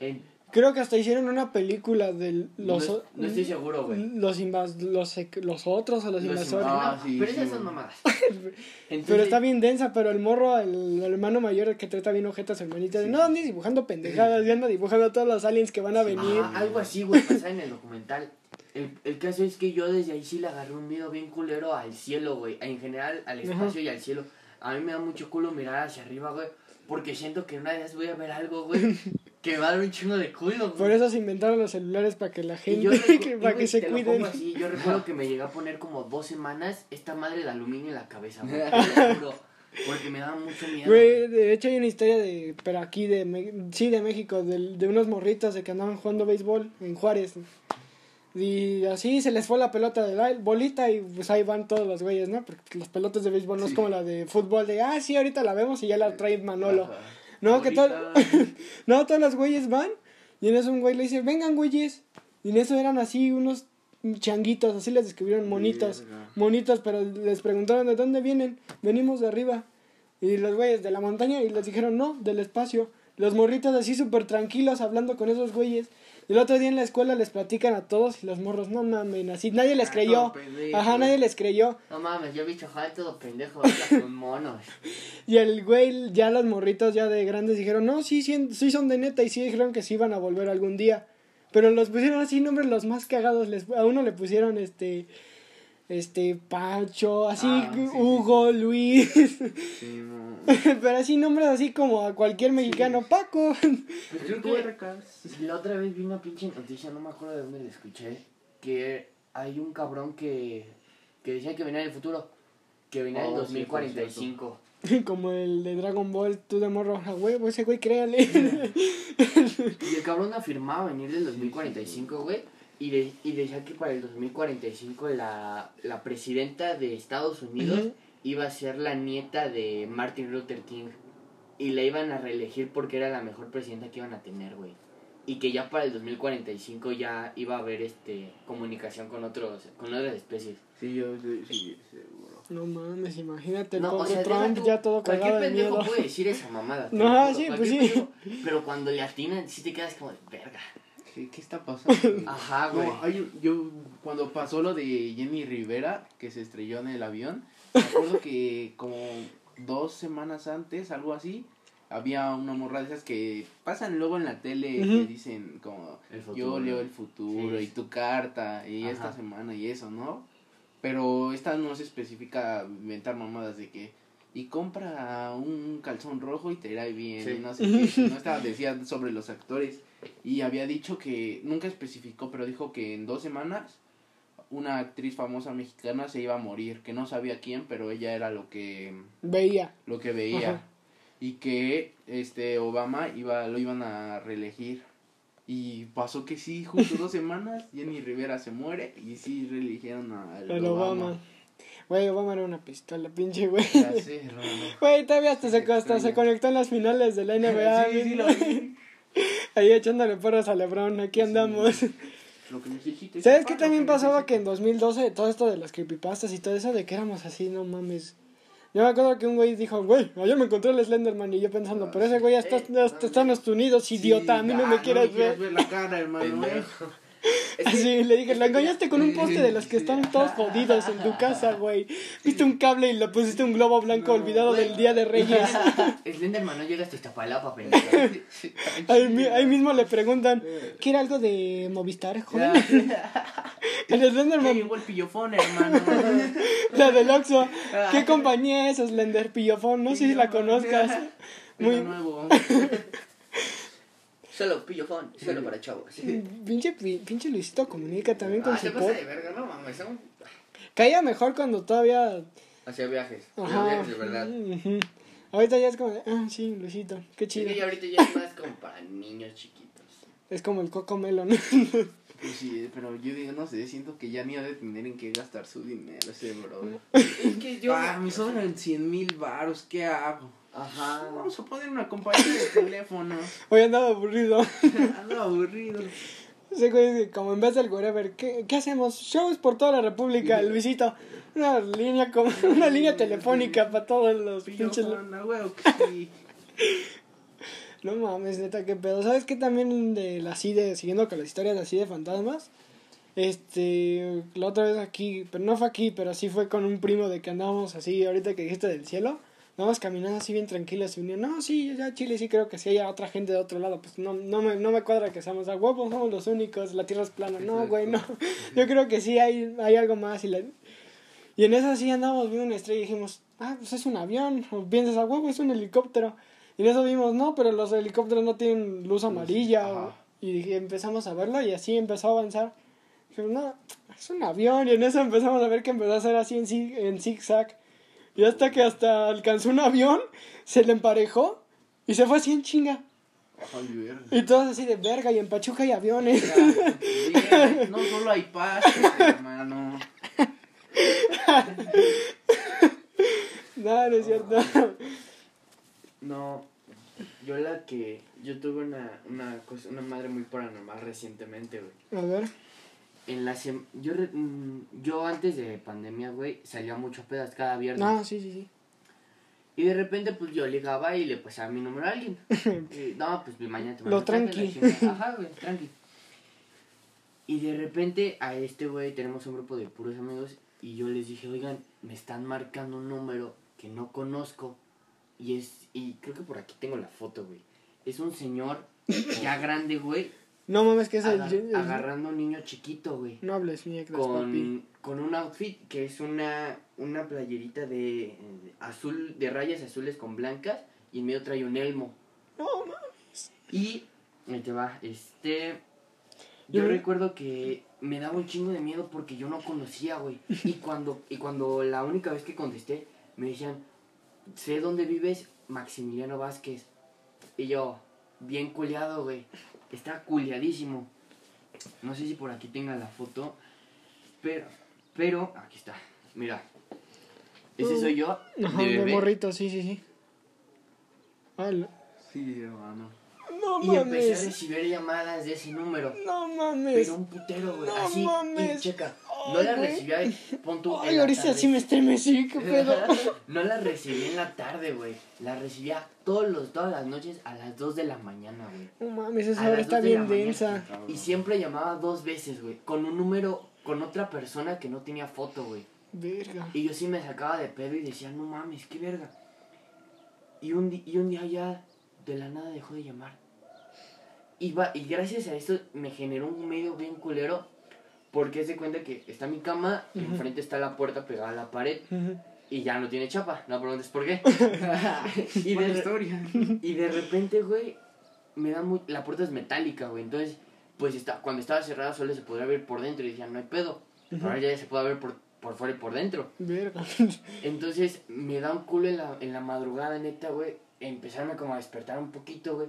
En- Creo que hasta hicieron una película de los... no, no estoy seguro, güey. Los, invas los, sec- los otros o los Los invasores. Ah, no, sí, pero sí, esas son mamadas. [LAUGHS] Pero está bien densa, pero el morro, el, el hermano mayor que trata bien ojetas a su hermanita, de no, anda dibujando pendejadas, ya anda dibujando a todos los aliens que van a venir. Ah, algo así, güey, pasaba en el documental. El, el caso es que yo desde ahí sí le agarré un miedo bien culero al cielo, güey. En general, al espacio y al cielo. A mí me da mucho culo mirar hacia arriba, güey. Porque siento que una vez voy a ver algo, güey. [LAUGHS] que va a dar un chingo de culo, Por eso se inventaron los celulares para que la gente, que- [LAUGHS] para que se cuiden. así, yo recuerdo que me llegué a poner como dos semanas esta madre de aluminio en la cabeza, güey. [LAUGHS] te lo juro, porque me daba mucho miedo. Güey, de hecho hay una historia de, pero aquí de, Me- sí, de México, de, de unos morritos de que andaban jugando béisbol en Juárez. Y así se les fue la pelota de la bolita y pues ahí van todos los güeyes, ¿no? Porque las pelotas de béisbol no es como la de fútbol de, ah, sí, ahorita la vemos y ya la trae Manolo. Ajá. No, que Ahorita- [LAUGHS] no, todos los güeyes van y en eso un güey le dice, vengan güeyes. Y en eso eran así unos changuitos, así les describieron monitos. Verga. Monitos, pero les preguntaron de dónde vienen. Venimos de arriba. Y los güeyes de la montaña y les dijeron no, del espacio. Los morritos así súper tranquilos hablando con esos güeyes. Y el otro día en la escuela les platican a todos y los morros, no mamen, así nadie les Ah, creyó. Ajá, nadie les creyó. No mames, yo bicho jal todo pendejo, con [LAUGHS] monos. Y el güey, ya los morritos ya de grandes dijeron, no, sí, sí, sí son de neta y sí dijeron que sí iban a volver algún día. Pero los pusieron así nombres los más cagados. Les, a uno le pusieron este, este, Pancho, así, Ah, sí, sí, Hugo, Luis. Sí, no. [LAUGHS] Pero así nombres así como a cualquier mexicano, Paco. Creo que la otra vez vi una pinche noticia, no me acuerdo de dónde la escuché, que hay un cabrón que, que decía que venía del futuro, que venía del Oh, sí, 2045. [LAUGHS] como el de Dragon Ball, tú de morro, a huevo, ese güey, créale. [LAUGHS] Y el cabrón afirmaba venir del 2045, güey. Y, de- y decía que para el 2045 la, la presidenta de Estados Unidos Ujú. iba a ser la nieta de Martin Luther King. Y la iban a reelegir porque era la mejor presidenta que iban a tener, güey. Y que ya para el 2045 ya iba a haber este comunicación con otros con otras especies. Sí, yo sí, sí, seguro. No mames, imagínate el No, o sea, Trump tú, ya todo cualquier cagado de pendejo miedo. puede decir esa mamada. [LAUGHS] No, sí, pues sí. pendejo. Pero cuando le atinan, sí te quedas como de verga. ¿Qué, qué está pasando? [LAUGHS] Ajá, güey. No, hay yo cuando pasó lo de Jenny Rivera, que se estrelló en el avión, me acuerdo que como dos semanas antes, algo así, había una morra de esas que pasan luego en la tele Ujú. que dicen como yo leo el futuro Sí. y tu carta y Ajá. esta semana y eso, ¿no? Pero esta no se especifica inventar mamadas de que y compra un calzón rojo y te irá bien Sí. y no sé qué. No [LAUGHS] estaba decía sobre los actores y había dicho que nunca especificó, pero dijo que en dos semanas una actriz famosa mexicana se iba a morir, que no sabía quién, pero ella era lo que Veía. lo que veía Ajá. y que este Obama iba lo iban a reelegir y pasó que sí justo dos [LAUGHS] semanas Jenny Rivera se muere y sí reeligieron a El Obama. Güey, Obama era una pistola, pinche güey. Güey, todavía hasta se, hasta conectó en las finales de la NBA. [LAUGHS] Sí, sí, lo vi. Ahí echándole porras a LeBron, aquí andamos. Lo que. [LAUGHS] ¿Sabes qué también pasaba que en necesites. 2012 todo esto de las creepypastas y todo eso de que éramos así, no mames? Yo me acuerdo que un güey dijo, güey, ayer me encontré el Slenderman y yo pensando, pero ese güey ya está, Eh, está, está en los Unidos, idiota, a mí no ah, me quieres ver. ver la cara, hermano. [LAUGHS] [LAUGHS] Así le dije, la engañaste con un poste de los que están todos jodidos en tu casa, güey. Viste un cable y le pusiste un globo blanco olvidado del Día de Reyes. [LAUGHS] Slenderman no llega hasta Iztapalapa, pendejo. Ahí, mi- ahí mismo le preguntan, ¿quiere algo de Movistar, joven? [LAUGHS] El Ya Slenderman, llegó el pillofón, hermano. la del Oxxo. ¿Qué compañía es Slender Pillofón? No sé si la conozcas. Muy Muy- nuevo. Solo pillofón, solo para chavos. Pinche, pi- pinche Luisito comunica también con Ah, su se pasa pod. de verga, no mames. Son... Caía mejor cuando todavía... Hacía viajes. Ajá. Viajes de verdad. Ahorita ya es como, de, ah, sí, Luisito, qué Sí, chido. y ahorita ya es más como para niños chiquitos. Es como el Coco Melon. Pues sí, pero yo digo, no sé, siento que ya ni ha de tener en qué gastar su dinero ese bro. Es que yo. Ah, me sobran 100 mil baros, ¿qué hago? Ajá. Vamos a poner una compañía de teléfonos. [LAUGHS] Hoy andaba aburrido. [LAUGHS] Ando aburrido. Ese güey, como en vez del whatever, ¿qué, ¿qué hacemos? Shows por toda la República, Luisito. Una línea como, [LAUGHS] una línea telefónica para todos los pinches... No mames, neta, qué pedo. ¿Sabes qué también de la así de, siguiendo con las historias así de fantasmas? Este, la otra vez aquí, pero no fue aquí, pero sí fue con un primo de que andábamos así, ahorita que dijiste del cielo. Vamos caminando así bien tranquilos y unían, no, sí, ya Chile sí creo que sí hay otra gente de otro lado, pues no, no, me, no me cuadra que seamos a huevos, somos los únicos, la tierra es plana, no, güey, no, yo creo que sí hay, hay algo más y, la... y en eso sí andamos viendo una estrella y dijimos, ah, pues es un avión, o piensas a huevo, es un helicóptero, y en eso vimos, no, pero los helicópteros no tienen luz amarilla, o- y empezamos a verlo y así empezó a avanzar, dijimos, no, es un avión, y en eso empezamos a ver que empezó a hacer así en, zig- en zigzag, y hasta que hasta alcanzó un avión, se le emparejó y se fue así en chinga. Ay. Y todos así de verga y en Pachuca hay aviones. Bien, No solo hay paz, hermano. [LAUGHS] no, no es cierto. No, yo la que. Yo tuve una, una, cosa, una madre muy paranormal recientemente, güey. A ver. En la sem- yo, re- mm, yo antes de pandemia, güey, salía mucho a pedas cada viernes. No, sí, sí, sí. Y de repente, pues yo ligaba y le pasaba mi número a alguien. [LAUGHS] Y, no, pues mañana te Lo tranqui. [LAUGHS] Ajá, güey, tranqui. Y de repente a este güey tenemos un grupo de puros amigos y yo les dije, oigan, me están marcando un número que no conozco. Y es, y creo que por aquí tengo la foto, güey. Es un señor ya grande, güey, No mames, que es el. agar- el- agarrando a un niño chiquito, güey. No hables, papi. Con, con un outfit que es una, una playerita de eh, azul, de rayas azules con blancas y en medio trae un elmo. No mames. Y ahí te va, este. Yo Yo- recuerdo que me daba un chingo de miedo porque yo no conocía, güey. Y [LAUGHS] cuando, y cuando la única vez que contesté, me decían, sé dónde vives, Maximiliano Vázquez. Y yo, bien culiado, güey. Está culiadísimo. No sé si por aquí tenga la foto. Pero, pero, aquí está. Mira. Ese soy yo, Ajá, de de morrito, sí, sí, sí. Ala. Sí, hermano. No Y empecé a mames. recibir llamadas de ese número. No mames. Pero un putero, güey. No así. mames. Y checa. No la güey. recibía. Pon tú. Ay, ahorita sí me estremecí, qué [LAUGHS] pedo. no la recibí en la tarde, güey. La recibía todos los, todas las noches a las 2 de la mañana, güey. No mames, esa A hora está de bien mañana. densa. Y siempre llamaba dos veces, güey. Con un número, con otra persona que no tenía foto, güey. Verga. Y yo sí me sacaba de pedo y decía, no mames, qué verga. Y un, y un día ya de la nada dejó de llamar. Y, va, y gracias a esto me generó un medio bien culero. Porque es de cuenta que está mi cama, y Ujú. enfrente está la puerta pegada a la pared Ujú. y ya no tiene chapa. No preguntes por qué. [LAUGHS] y, de, historia. y de repente, güey, me da muy... La puerta es metálica, güey. Entonces, pues está, cuando estaba cerrada solo se podría ver por dentro y decían, no hay pedo. Ujú. Ahora ya se puede ver por, por fuera y por dentro. Verga. [LAUGHS] Entonces me da un culo en la, en la madrugada, neta, güey. Empezarme como a despertar un poquito, güey.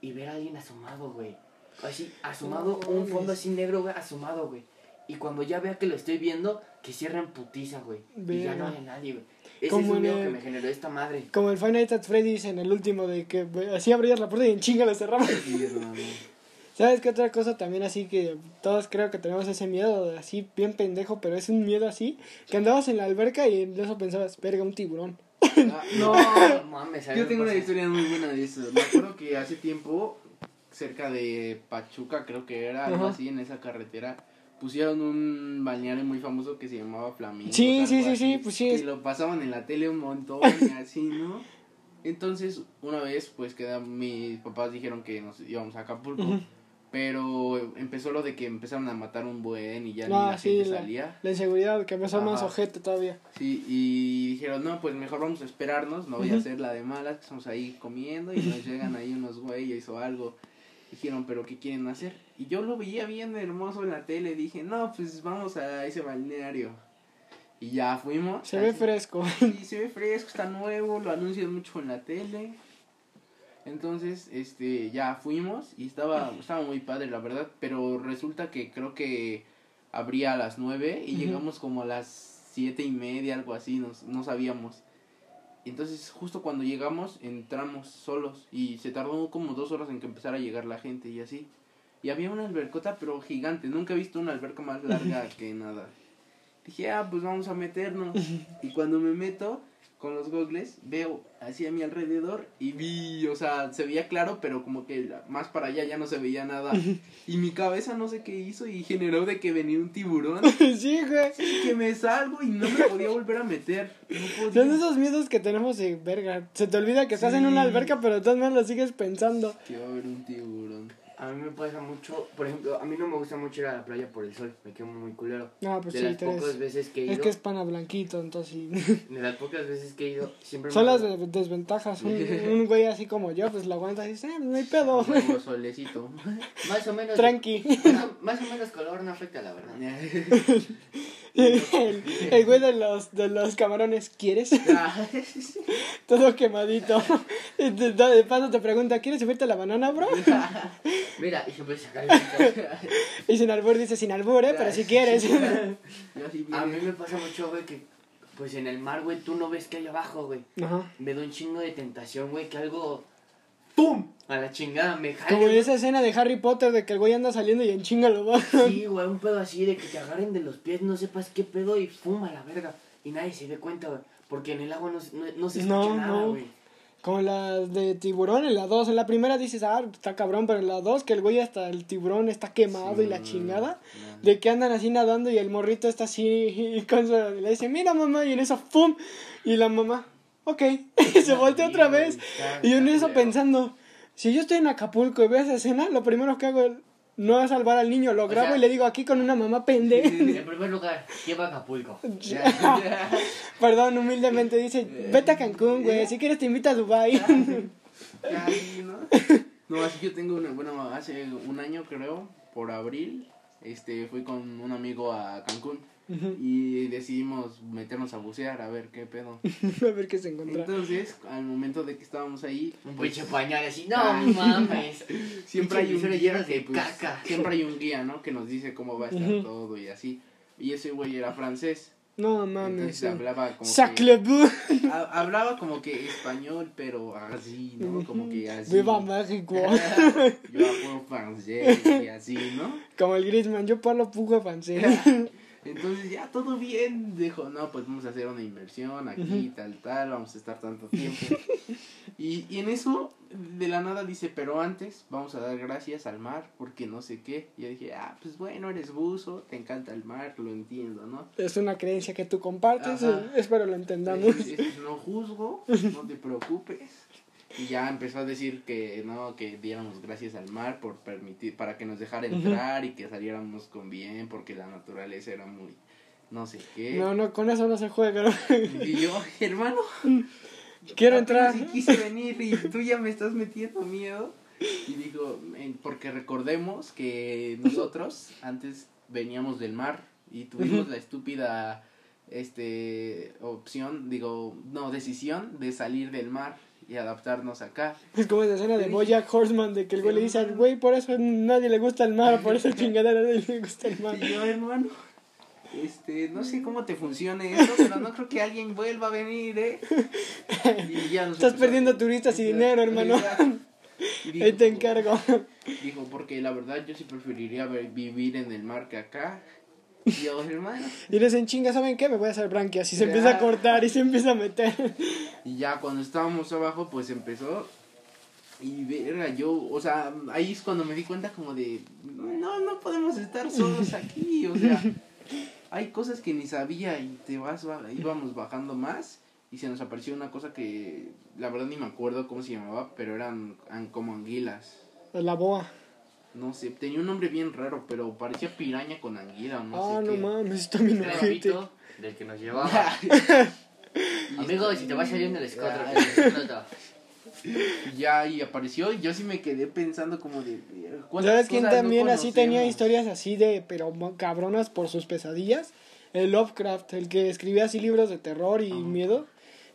Y ver a alguien asomado, güey. Así, asomado, No un fondo así negro, güey, asomado, güey. Y cuando ya vea que lo estoy viendo, que cierren putiza, güey. Y ya no hay nadie, güey. Ese es Como un en miedo el- que me generó esta madre. Como el Five Nights at Freddy's en el último de que así abrías la puerta y en chinga la cerrabas. Sí. [LAUGHS] ¿Sabes qué otra cosa también así que todos creo que tenemos ese miedo así bien pendejo, pero es un miedo así que andabas en la alberca y en eso pensabas, verga, un tiburón. Ah, No, no, [LAUGHS] mames, Yo tengo una historia muy buena de eso. Me acuerdo que hace tiempo, cerca de Pachuca, creo que era, algo así, en esa carretera, pusieron un balneario muy famoso que se llamaba Flamingo. Sí, sí, sí, sí, pues sí, Y lo pasaban en la tele un montón y [LAUGHS] así, ¿no? Entonces, una vez, pues, queda, mis papás dijeron que nos íbamos a Acapulco. Pero empezó lo de que empezaron a matar un buen y ya ni Ah, la sí, gente la, salía. la inseguridad que empezó más Ajá. ojete todavía. Sí, y dijeron, no, pues mejor vamos a esperarnos, no voy a hacer la de malas, que estamos ahí comiendo y nos [LAUGHS] llegan ahí unos güeyes o algo. Dijeron, pero ¿qué quieren hacer? Y yo lo veía bien hermoso en la tele, dije, no, pues vamos a ese balneario. Y ya fuimos. Se ve fresco. Sí, se ve fresco, está nuevo, lo anuncian mucho en la tele. Entonces, este, ya fuimos y estaba, estaba muy padre, la verdad, pero resulta que creo que abría a las nueve y llegamos como a las siete y media, algo así, nos, no sabíamos. Entonces, justo cuando llegamos, entramos solos y se tardó como dos horas en que empezara a llegar la gente y así. Y había una albercota, pero gigante, nunca he visto una alberca más larga [LAUGHS] que nada. Dije, ah, pues vamos a meternos. [LAUGHS] Y cuando me meto, con los gogles, veo hacia mi alrededor y vi, o sea, se veía claro, pero como que más para allá ya no se veía nada. [LAUGHS] Y mi cabeza no sé qué hizo y generó de que venía un tiburón. [LAUGHS] sí, güey. Que me salgo y no me podía volver a meter. No podía. Son esos miedos que tenemos de verga. Se te olvida que estás en una Sí. alberca, pero de todas maneras lo sigues pensando. Que va a haber un tiburón. A mí me pasa mucho, por ejemplo, a mí no me gusta mucho ir a la playa por el sol, me quemo muy culero. No, pues de sí, las pocas eres- veces que he ido, Es que es pana blanquito, entonces sí. de las pocas veces que he ido, siempre Son me las de- desventajas. Un, [LAUGHS] un güey así como yo, pues lo aguanta y dice, eh, no hay pedo. Huevo solecito. [LAUGHS] más o menos Tranqui. [LAUGHS] Más más o menos color no afecta la verdad. El, el güey de los, de los camarones, ¿quieres? Todo quemadito. Y de, de paso te pregunta, ¿quieres subirte la banana, bro? Mira, y siempre sacar el. Y sin albur dice, sin albur, ¿eh? Pero si quieres. A mí me pasa mucho, güey, que pues en el mar, güey, tú no ves que hay abajo, güey. Ajá. Me da un chingo de tentación, güey, que algo ¡pum! A la chingada me jale. Como esa escena de Harry Potter de que el güey anda saliendo y en chinga lo va. Sí, güey, un pedo así de que te agarren de los pies, no sepas qué pedo y fuma la verga. Y nadie se dé cuenta, güey. Porque en el agua no, se- no, no se escucha No, nada, no. güey. Como las de tiburón en la 2. En la primera dices, ah, está cabrón, pero en la 2 que el güey hasta el tiburón está quemado y la chingada. De que andan así nadando y el morrito está así y [LAUGHS] con su, le dice, mira mamá, y en eso, ¡pum! Y la mamá, ok, [LAUGHS] y se voltea otra vez. Y yo en eso pensando, si yo estoy en Acapulco y veo esa escena, lo primero que hago es no es salvar al niño, lo grabo sea- y le digo aquí con una mamá pendeja. En primer lugar, lleva a Acapulco. [LAUGHS] [LAUGHS] Perdón, humildemente dice, vete a Cancún, güey, si quieres te invito a Dubai. No, así yo tengo una, bueno, hace un año creo, por abril, este, fui con un amigo a Cancún y decidimos meternos a bucear a ver qué pedo. [LAUGHS] a ver qué se encuentra. Entonces, al momento de que estábamos ahí, Un pues, pinche pañal así, no mames. [LAUGHS] siempre hay un guía que, de pues, caca. siempre hay un guía, ¿no? Que nos dice cómo va a estar Ujú. todo y así. Y ese güey era francés. No mames. Entonces sí. hablaba como que, ha- hablaba como que español, pero así, ¿no? Como que así. Viva México. [LAUGHS] Yo hablo francés y así, ¿no? Como el Griezmann, yo parlo poco francés. Entonces ya todo bien, dijo, no, pues vamos a hacer una inversión aquí, tal, tal, vamos a estar tanto tiempo. Y, y en eso, de la nada dice, pero antes vamos a dar gracias al mar, porque no sé qué. Y yo dije, ah, pues bueno, eres buzo, te encanta el mar, lo entiendo, ¿no? Es una creencia que tú compartes, Ajá. espero lo entendamos. Es- es- no juzgo, no te preocupes. Y ya empezó a decir que no, que diéramos gracias al mar por permitir, para que nos dejara entrar y que saliéramos con bien, porque la naturaleza era muy, no sé qué. No, no, con eso no se juega. ¿no? [LAUGHS] Y yo, hermano, [LAUGHS] Quiero entrar. si quise venir y tú ya me estás metiendo miedo. Y digo, "En- porque recordemos que nosotros [LAUGHS] antes veníamos del mar y tuvimos la estúpida este opción, digo, no, decisión de salir del mar y adaptarnos acá. Es como esa escena de Bojack Horseman, de que el güey le dice güey, por eso a nadie le gusta el mar, por eso chingadera a nadie le gusta el mar. Y yo, hermano, este, no sé cómo te funcione eso, pero no creo que alguien vuelva a venir, ¿eh? Y ya nos Estás perdiendo turistas y dinero, hermano. Dijo, Ahí te encargo. Dijo, porque la verdad yo sí preferiría vivir en el mar que acá. Y yo, hermano. Y les en chinga, ¿saben qué? Me voy a hacer branquias. Y se empieza a cortar y se empieza a meter. Y ya cuando estábamos abajo, pues empezó. Y verga, yo, o sea, ahí es cuando me di cuenta como de, no, no podemos estar solos aquí, o sea, hay cosas que ni sabía y te vas, ba- íbamos bajando más y se nos apareció una cosa que, la verdad ni me acuerdo cómo se llamaba, pero eran an- como anguilas. La boa. No sé, tenía un nombre bien raro, pero parecía piraña con anguila, o no Ah, sé no qué. mames, está bien ojete. Crepito del que nos llevaba. [LAUGHS] [LAUGHS] Amigo, si te vas saliendo el escuadro, Ya. que se explota. Y ya y apareció y yo sí me quedé pensando como de ¿cuántas ¿Sabes quién no también así tenía historias así de, pero cabronas por sus pesadillas? El Lovecraft, el que escribía así libros de terror y Ajá. miedo.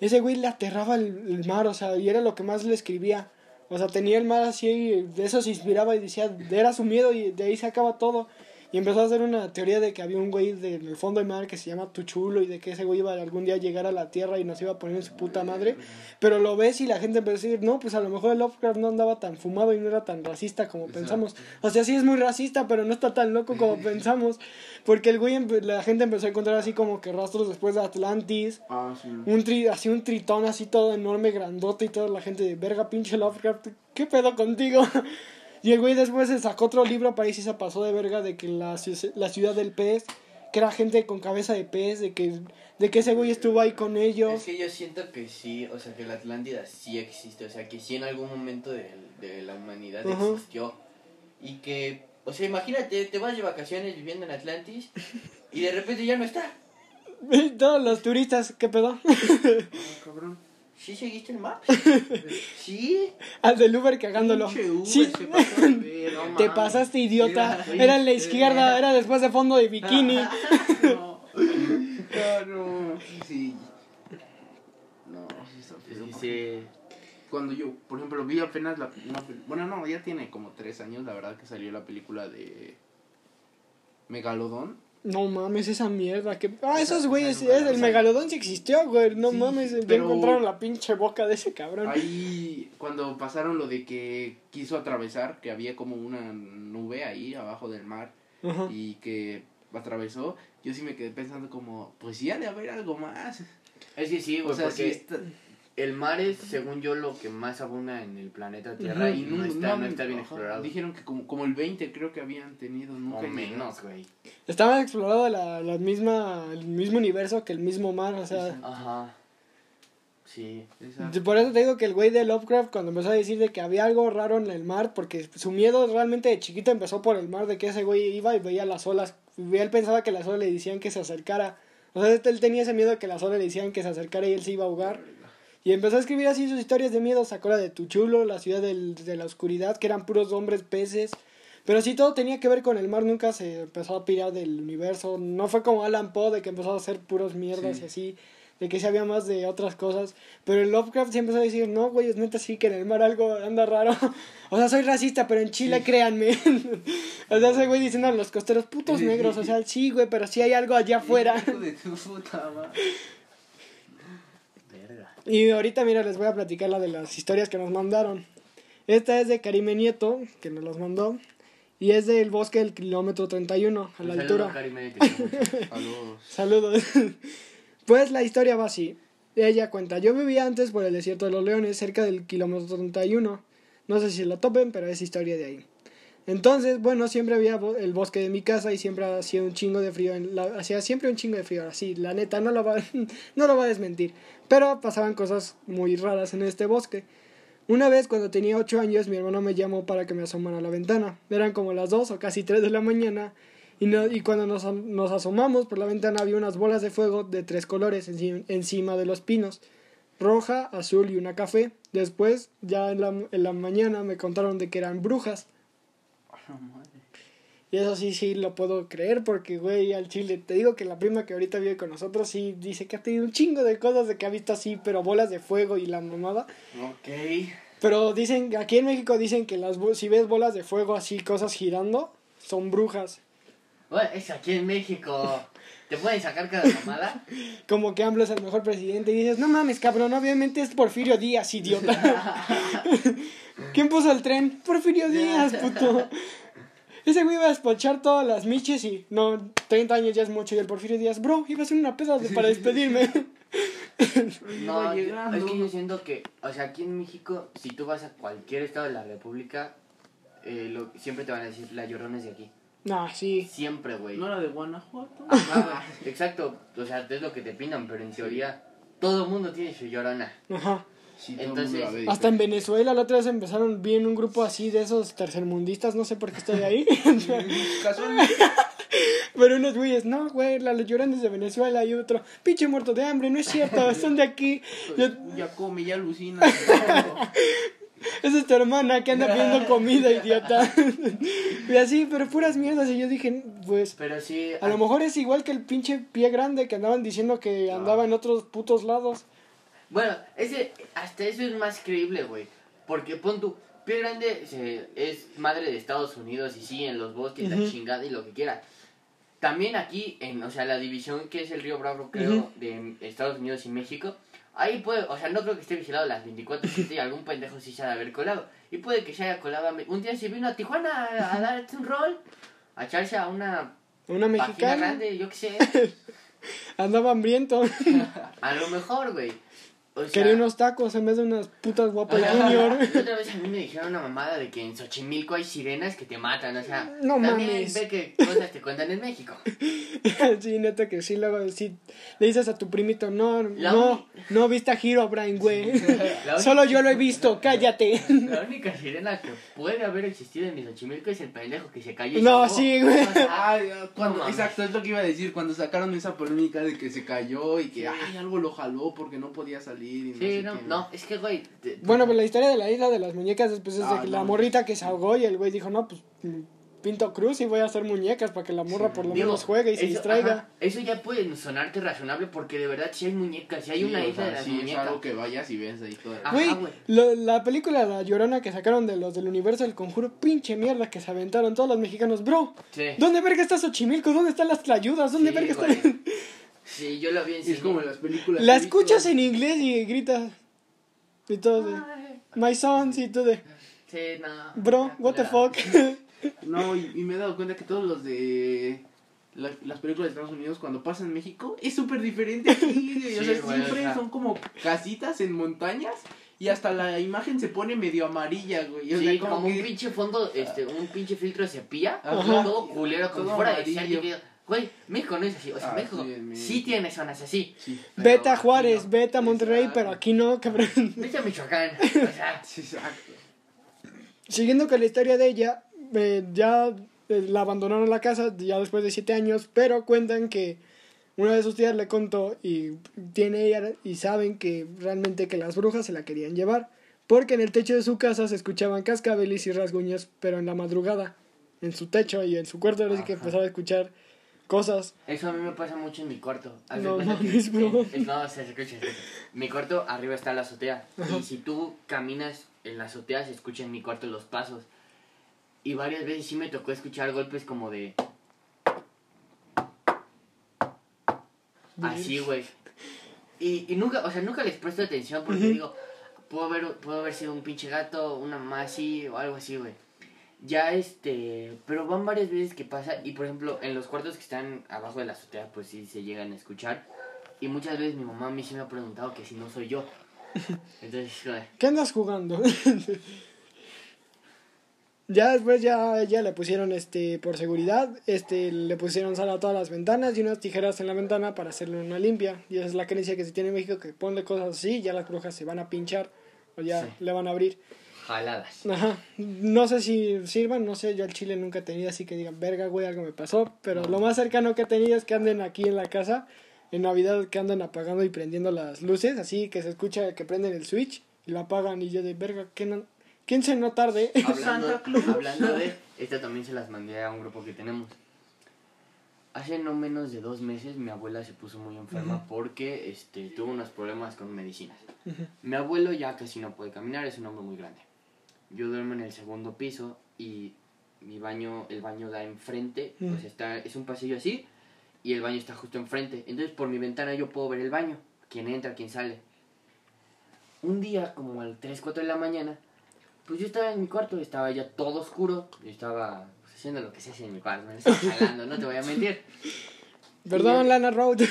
Ese güey le aterraba el, el mar, o sea, y era lo que más le escribía. O sea, tenía el mar así, de eso se inspiraba y decía, era su miedo y de ahí sacaba todo. Y empezó a hacer una teoría de que había un güey de- en el fondo del mar que se llama Tuchulo y de que ese güey iba algún día a llegar a la Tierra y nos iba a poner en su puta madre. Pero lo ves y la gente empezó a decir, no, pues a lo mejor el Lovecraft no andaba tan fumado y no era tan racista como pensamos. O sea, sí es muy racista, pero no está tan loco como [LAUGHS] pensamos. Porque el güey, la gente empezó a encontrar así como que rastros después de Atlantis. Ah, sí. Un tri, así un tritón así todo enorme, grandote y toda la gente de verga pinche Lovecraft, ¿qué pedo contigo? [LAUGHS] Y el güey después se sacó otro libro para ahí sí se pasó de verga de que la, la ciudad del pez, que era gente con cabeza de pez, de que, de que ese güey estuvo ahí con ellos. Es que yo siento que sí, o sea, que la Atlántida sí existe, o sea, que sí en algún momento de, de la humanidad existió. Y que, o sea, imagínate, te vas de vacaciones viviendo en Atlantis y de repente ya no está. [LAUGHS] Todos los turistas, ¿qué pedo? [LAUGHS] Cabrón. ¿Sí seguiste el map? [LAUGHS] ¿Sí? Al del Uber cagándolo. Uber, Sí, se pasó de ver, no te pasaste idiota. Era- Era en la izquierda, era después de fondo de bikini. No. [LAUGHS] No, no. Sí. No, sí. Sí, sí. Cuando yo, por ejemplo, vi apenas la... bueno, no, ya tiene como tres años, la verdad, que salió la película de... Megalodón. No mames, esa mierda. Que... Ah, esos güeyes, es, el megalodón sí existió, güey. No Sí, mames, ya pero- encontraron la pinche boca de ese cabrón. Ahí, cuando pasaron lo de que quiso atravesar, que había como una nube ahí abajo del mar y que atravesó, yo sí me quedé pensando como, pues sí ha de haber algo más. Es que sí, O güey, sea, porque sí está... el mar es, según yo, lo que más abunda en el planeta Tierra y no, está, no está bien explorado. Dijeron que como, como el 20 creo que habían tenido, nunca o menos, güey. Está más explorado la, la misma, el mismo universo que el mismo mar, o sea. Exacto. Ajá. Sí. Exacto. Por eso te digo que el güey de Lovecraft cuando empezó a decir de que había algo raro en el mar, porque su miedo realmente de chiquito empezó por el mar, de que ese güey iba y veía las olas, y él pensaba que las olas le decían que se acercara. O sea, él tenía ese miedo de que las olas le decían que se acercara y él se iba a ahogar. Y empezó a escribir así sus historias de miedo, sacó la de Tuchulo, la ciudad del- de la oscuridad, que eran puros hombres peces. Pero sí todo tenía que ver con el mar, nunca se empezó a pirar del universo. No fue como Alan Poe de que empezó a hacer puros mierdas Sí. y así, de que sí había más de otras cosas. Pero el Lovecraft sí empezó a decir, no, güey, es neta sí que en el mar algo anda raro. [LAUGHS] o sea, soy racista, pero en Chile créanme. [LAUGHS] o sea, ese güey diciendo a los costeros, putos negros, o sea, sí, güey, pero sí hay algo allá afuera. [LAUGHS] Hijo de tu puta madre. Verga. Y ahorita, mira, les voy a platicar la de las historias que nos mandaron. Esta es de Karime Nieto, que nos las mandó. Y es del bosque del kilómetro 31, a la altura. Karime. [LAUGHS] Saludos. Saludos. [LAUGHS] pues la historia va así. Ella cuenta, yo vivía antes por el desierto de los leones, cerca del kilómetro 31. No sé si lo topen, pero es historia de ahí. Entonces, bueno, siempre había el bosque de mi casa y siempre hacía un chingo de frío. Hacía siempre un chingo de frío, así, la neta, no lo, va, [LAUGHS] no lo va a desmentir. Pero pasaban cosas muy raras en este bosque. Una vez, cuando tenía 8 años, mi hermano me llamó para que me asomara a la ventana. Eran como las 2 o casi 3 de la mañana. Y, no- y cuando nos, nos asomamos por la ventana había unas bolas de fuego de tres colores enci- encima de los pinos. Roja, azul y una café. Después, ya en la, en la mañana, me contaron de que eran brujas. [LAUGHS] Madre. Y eso sí, sí lo puedo creer porque, güey, al chile, te digo que la prima que ahorita vive con nosotros sí dice que ha tenido un chingo de cosas de que ha visto así, pero bolas de fuego y la mamada. Ok. Pero dicen, aquí en México dicen que las si ves bolas de fuego así, cosas girando, son brujas. Bueno, es aquí en México. ¿Te pueden sacar cada mamada? [LAUGHS] Como que AMLO es el mejor presidente y dices, no mames, cabrón, obviamente es Porfirio Díaz, idiota. [LAUGHS] ¿Quién puso el tren? Porfirio Díaz, puto. Ese güey iba a despachar todas las miches y no, 30 años ya es mucho. Y el Porfirio Díaz, bro, iba a hacer una peda de- para despedirme. [LAUGHS] No, yo- es que yo siento que, o sea, aquí en México, si tú vas a cualquier estado de la República, eh, lo- siempre te van a decir, la llorona es de aquí. No, sí. Siempre, güey. ¿No era de Guanajuato? [LAUGHS] Exacto, o sea, es lo que te pintan, pero en teoría todo el mundo tiene su llorona. Ajá. Sí, todo el Entonces, ve Hasta en. Venezuela la otra vez empezaron bien un grupo así de esos tercermundistas, no sé por qué estoy ahí. Casualmente. [LAUGHS] Pero unos güeyes, no, güey, la llorando es de Venezuela y otro, pinche muerto de hambre, no es cierto, son de aquí. Yo- [LAUGHS] Ya come, ya alucina. Esa es tu hermana que anda pidiendo [LAUGHS] comida, idiota. y así, pero puras mierdas. Y yo dije, pues, Pero sí, a lo mejor es igual que el pinche pie grande que andaban diciendo que andaba en otros putos lados. bueno, ese, hasta eso es más creíble, güey. Porque pon tú, Pie Grande se- es madre de Estados Unidos y sí, en los bosques, la Ujú. chingada y lo que quiera. También aquí, en, o sea, la división que es el río Bravo, creo, Ujú. de Estados Unidos y México, ahí puede, o sea, no creo que esté vigilado las 24-7 y algún pendejo sí se ha de haber colado. Y puede que se haya colado. a Me- Un día se vino a Tijuana a, a darse un rol, a echarse a una Una mexicana grande, yo qué sé. [LAUGHS] andaba hambriento. A lo mejor, güey. O sea, Quería unos tacos en vez de unas putas guapas junior. otra vez a mí me dijeron una mamada de que en Xochimilco hay sirenas que te matan, o sea, No también mames. ve que cosas te cuentan en México. [LAUGHS] sí, neta que sí, luego sí. Le dices a tu primito, no, La no, no viste a Hero Brian, güey. [LAUGHS] La [LAUGHS] Solo yo lo he visto, cállate. La única sirena que puede haber existido en mi Xochimilco es el pendejo que se cayó. y No, se sí, güey. Cuando, No mames. exacto, es lo que iba a decir. Cuando sacaron esa polémica de que se cayó y que Sí. ay, algo lo jaló porque no podía salir. Y no sí, sé no, qué. no, es que, güey. Bueno, pues la historia de la isla de las muñecas después es de que no. la morrita que se ahogó y el güey dijo, no, pues pinto cruz y voy a hacer muñecas para que la morra por lo digo, menos juegue y se distraiga. ajá, eso ya puede sonarte razonable porque de verdad si hay muñecas, si hay Sí, una isla sea, de las sí, es muñecas. algo que vayas y ves ahí toda la- la película La Llorona que sacaron de los del universo del conjuro, pinche mierda que se aventaron todos los mexicanos. Bro, Sí. ¿dónde verga está Xochimilco? ¿Dónde están las tlayudas? ¿Dónde Sí, verga están? Sí, yo lo vi en Es cine. como en las películas. La escuchas en inglés y gritas. Y todo de, Ay, my sons y todo de, Sí, no. bro, what the La- fuck. [LAUGHS] No, y, y me he dado cuenta que todos los de la- las películas de Estados Unidos cuando pasan en México es súper diferente aquí. [LAUGHS] güey. o Sí, sea, güey, siempre o sea. son como casitas en montañas y hasta la imagen se pone medio amarilla, güey. O Sí, sea, como, un que- pinche fondo, este, un pinche filtro de sepia, Ajá. todo culero, como Todo fuera de amarillo. que- Güey, México no es así, o sea, Ah, México sí, tiene zonas así. Sí. Vete a Juárez, no. vete a Monterrey, Exacto. pero aquí no, cabrón. [LAUGHS] Vete a Michoacán, o sea, [LAUGHS] Sí, exacto. Siguiendo con la historia de ella, eh, ya eh, la abandonaron la casa ya después de siete años, pero cuentan que una de sus tías le contó y tiene ella y saben que realmente que las brujas se la querían llevar, porque en el techo de su casa se escuchaban cascabeles y rasguños, pero en la madrugada, en su techo y en su cuarto, ahora sí que empezaba a escuchar cosas. eso a mí me pasa mucho en mi cuarto. Haz No cuenta que- bro. no, se escucha, se escucha. Mi cuarto arriba está la azotea. Ajá. Y si tú caminas en la azotea, se escucha en mi cuarto los pasos. Y varias veces sí me tocó escuchar golpes como de. Así, güey. Y, y nunca, o sea, nunca les presto atención porque digo, puedo haber, puedo haber sido un pinche gato, una mamá así o algo así, güey. Ya este, pero van varias veces que pasa y por ejemplo en los cuartos que están abajo de la azotea pues sí se llegan a escuchar y muchas veces mi mamá a mí sí me ha preguntado que si no soy yo. [LAUGHS] Entonces, joder, ¿Qué andas jugando? [LAUGHS] ya después ya ya le pusieron este por seguridad, este le pusieron sal a todas las ventanas y unas tijeras en la ventana para hacerle una limpia. Y esa es la creencia que se tiene en México que ponle cosas así, ya las brujas se van a pinchar o ya Sí. le van a abrir. Jaladas. Ajá. No sé si sirvan, no sé, yo al chile nunca he tenido así que digan, verga, güey, algo me pasó. Pero No. lo más cercano que he tenido es que anden aquí en la casa, en Navidad, que anden apagando y prendiendo las luces, así que se escucha que prenden el switch y lo apagan y yo de, verga, ¿quién, no- ¿quién se no tarde? [LAUGHS] Hablando, hablando de, esta también se las mandé a un grupo que tenemos. Hace no menos de dos meses mi abuela se puso muy enferma porque este, tuvo unos problemas con medicinas. Mi abuelo ya casi no puede caminar, es un hombre muy grande. Yo duermo en el segundo piso y mi baño, el baño da enfrente, Mm. pues está, es un pasillo así y el baño está justo enfrente. Entonces por mi ventana yo puedo ver el baño, quién entra, quién sale. Un día, como a las 3, 4 de la mañana, pues yo estaba en mi cuarto, estaba ya todo oscuro, yo estaba pues, haciendo lo que se hace en mi cuarto, me estaba jalando, no te voy a mentir. Perdón, Y- Lana Road.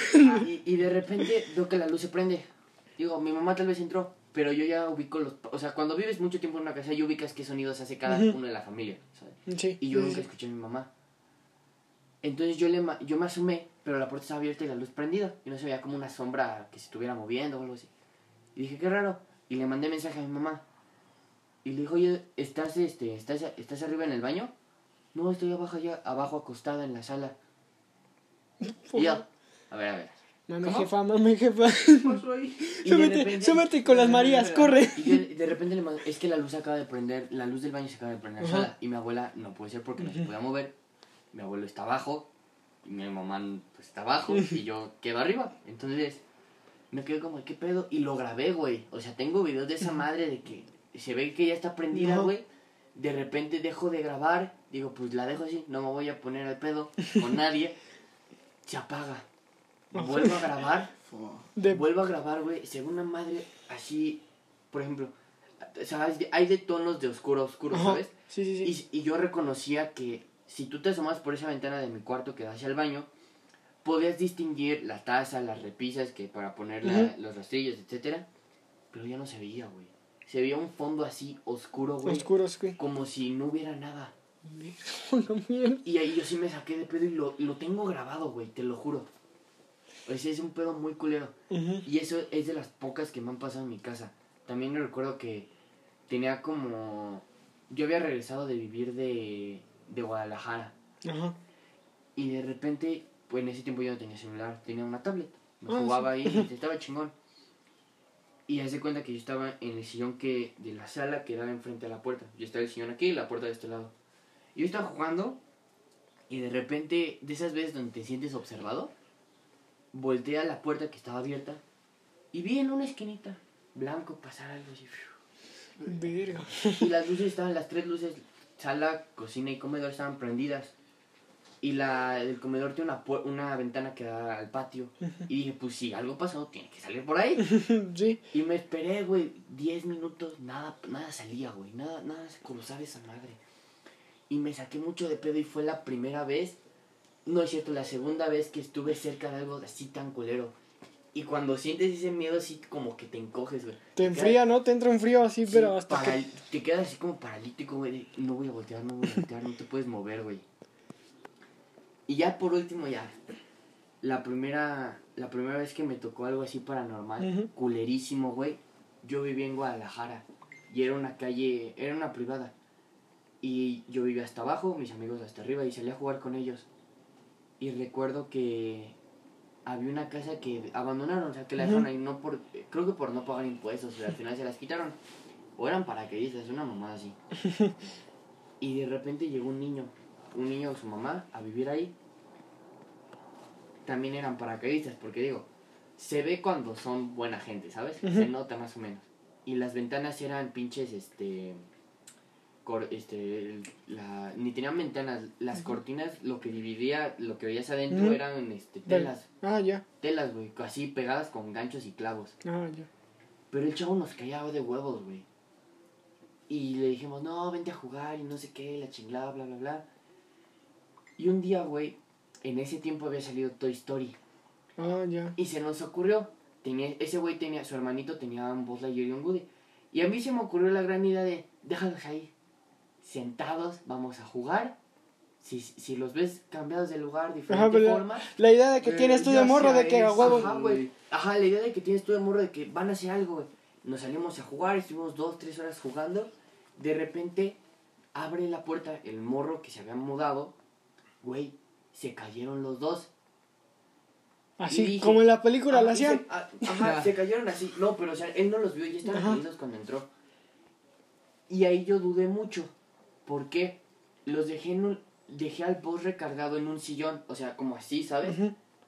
y, y de repente veo que la luz se prende. Digo, mi mamá tal vez entró, pero yo ya ubico los... O sea, cuando vives mucho tiempo en una casa, ya ubicas qué sonidos hace cada uno de la familia, ¿sabes? sí. Y yo sí, nunca escuché a mi mamá. Entonces yo, le, ma- yo me asomé, pero la puerta estaba abierta y la luz prendida. Y no se veía como una sombra que se estuviera moviendo o algo así. Y dije, qué raro. Y le mandé mensaje a mi mamá. Y le dijo, oye, ¿estás, este, estás, ¿estás arriba en el baño? No, estoy abajo, allá, abajo acostada en la sala. Y yo, a ver, a ver. Mame ¿Cómo? jefa, mame jefa. ¿Qué pasó ahí? Y de súbete, repente- súbete con las Marías, corre. Y de, repente le mando, es que la luz acaba de prender, la luz del baño se acaba de prender sola. Y mi abuela no puede ser porque no se podía mover. Mi abuelo está abajo, y mi mamá pues, está abajo, y yo quedo arriba. Entonces me quedé como, ¿qué pedo? Y lo grabé, güey. O sea, tengo videos de esa madre de que se ve que ya está prendida, No. güey. De repente dejo de grabar, digo, pues la dejo así, no me voy a poner al pedo con nadie. [LAUGHS] Se apaga. Vuelvo a [LAUGHS] grabar. De... vuelvo a grabar, güey. Según una madre, así, por ejemplo, ¿sabes? Hay de tonos de oscuro a oscuro, Ajá. ¿sabes? Sí, sí, sí. Y, y yo reconocía que si tú te asomas por esa ventana de mi cuarto que da hacia el baño, podías distinguir la taza, las repisas que para poner la- los rastrillos, etcétera, pero ya no se veía, güey. Se veía un fondo así oscuro, güey, Oscuros, güey. como si no hubiera nada. Y ahí yo sí me saqué de pedo y lo, lo tengo grabado, güey, te lo juro. Ese es un pedo muy culero. Y eso es de las pocas que me han pasado en mi casa. También recuerdo que tenía como... Yo había regresado de vivir de, de Guadalajara. Ajá. Y de repente, pues en ese tiempo yo no tenía celular, tenía una tablet. Me Ah, jugaba ahí estaba chingón. Y hace cuenta que yo estaba en el sillón que de la sala que daba enfrente a la puerta. Yo estaba el sillón aquí y la puerta de este lado. Y yo estaba jugando y de repente, de esas veces donde te sientes observado, volteé a la puerta que estaba abierta y vi en una esquinita blanco pasar algo así. Y las luces estaban, las tres luces, sala, cocina y comedor estaban prendidas. Y la del comedor tiene una, una ventana que da al patio. Y dije, pues si algo pasó, tiene que salir por ahí. [LAUGHS] Sí. Y me esperé, güey, 10 minutos, nada, nada salía, güey, nada, nada se cruzaba esa madre. Y me saqué mucho de pedo y fue la primera vez, no es cierto, la segunda vez que estuve cerca de algo así tan culero. Y cuando sientes ese miedo así como que te encoges, güey. Te enfría, ¿no? Te entra un frío así, Sí, pero hasta que... Te quedas así como paralítico, güey. No voy a voltear, no voy a voltear, no te puedes mover, güey. Y ya por último, ya. La primera, la primera vez que me tocó algo así paranormal, culerísimo, güey. Yo vivía en Guadalajara. Y era una calle, era una privada. Y yo vivía hasta abajo, mis amigos hasta arriba, y salí a jugar con ellos. Y recuerdo que había una casa que abandonaron, o sea, que la dejaron Ujú. ahí, no por, creo que por no pagar impuestos, pero al final se las quitaron. O eran paracaidistas, una mamada así. [LAUGHS] Y de repente llegó un niño, un niño con su mamá, a vivir ahí. También eran paracaidistas, porque digo, se ve cuando son buena gente, ¿sabes? Se nota más o menos. Y las ventanas eran pinches, este... cor- este la, ni tenían ventanas, las cortinas, lo que dividía, lo que veías adentro eran este, telas, Ah, ya. telas, güey, así pegadas con ganchos y clavos. Ah, ya. Pero el chavo nos caía de huevos, güey. Y le dijimos, no, vente a jugar y no sé qué, la chingada, bla, bla, bla. Y un día, güey, en ese tiempo había salido Toy Story. Ah, ya. Y se nos ocurrió, tenía, ese güey tenía, su hermanito tenía un Buzz Lightyear y un Woody. Y a mí se me ocurrió la gran idea de, déjalos ahí, sentados, vamos a jugar. Si, si los ves cambiados de lugar, diferente Ajá, forma. la idea de que Eh, tienes tú de morro de que a huevo... Ajá, güey. Ajá, la idea de que tienes tú de morro de que van a hacer algo, güey. Nos salimos a jugar, estuvimos dos, tres horas jugando. De repente, abre la puerta el morro que se había mudado. Güey, se cayeron los dos. Así Y dije- como en la película Ajá, la y se- hacían. ah, Ajá, [LAUGHS] se cayeron así. No, pero o sea, él no los vio, ya estaban caídos cuando entró. Y ahí yo dudé mucho. ¿Por qué? Los dejé en un, dejé al boss recargado en un sillón, o sea, como así, ¿sabes?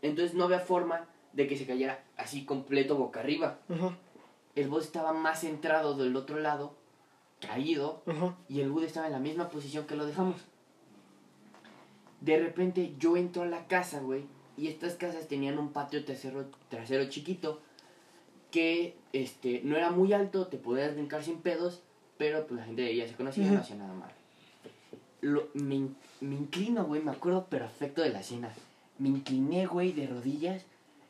Entonces no había forma de que se cayera así completo boca arriba. El boss estaba más centrado del otro lado, caído, y el Wood estaba en la misma posición que lo dejamos. De repente yo entro a la casa, güey, y estas casas tenían un patio trasero, trasero chiquito que este no era muy alto, te podías brincar sin pedos, pero pues la gente de ella se conocía y no Ujú. hacía nada mal. Lo, me, me inclino, güey, me acuerdo perfecto de la escena. Me incliné, güey, de rodillas,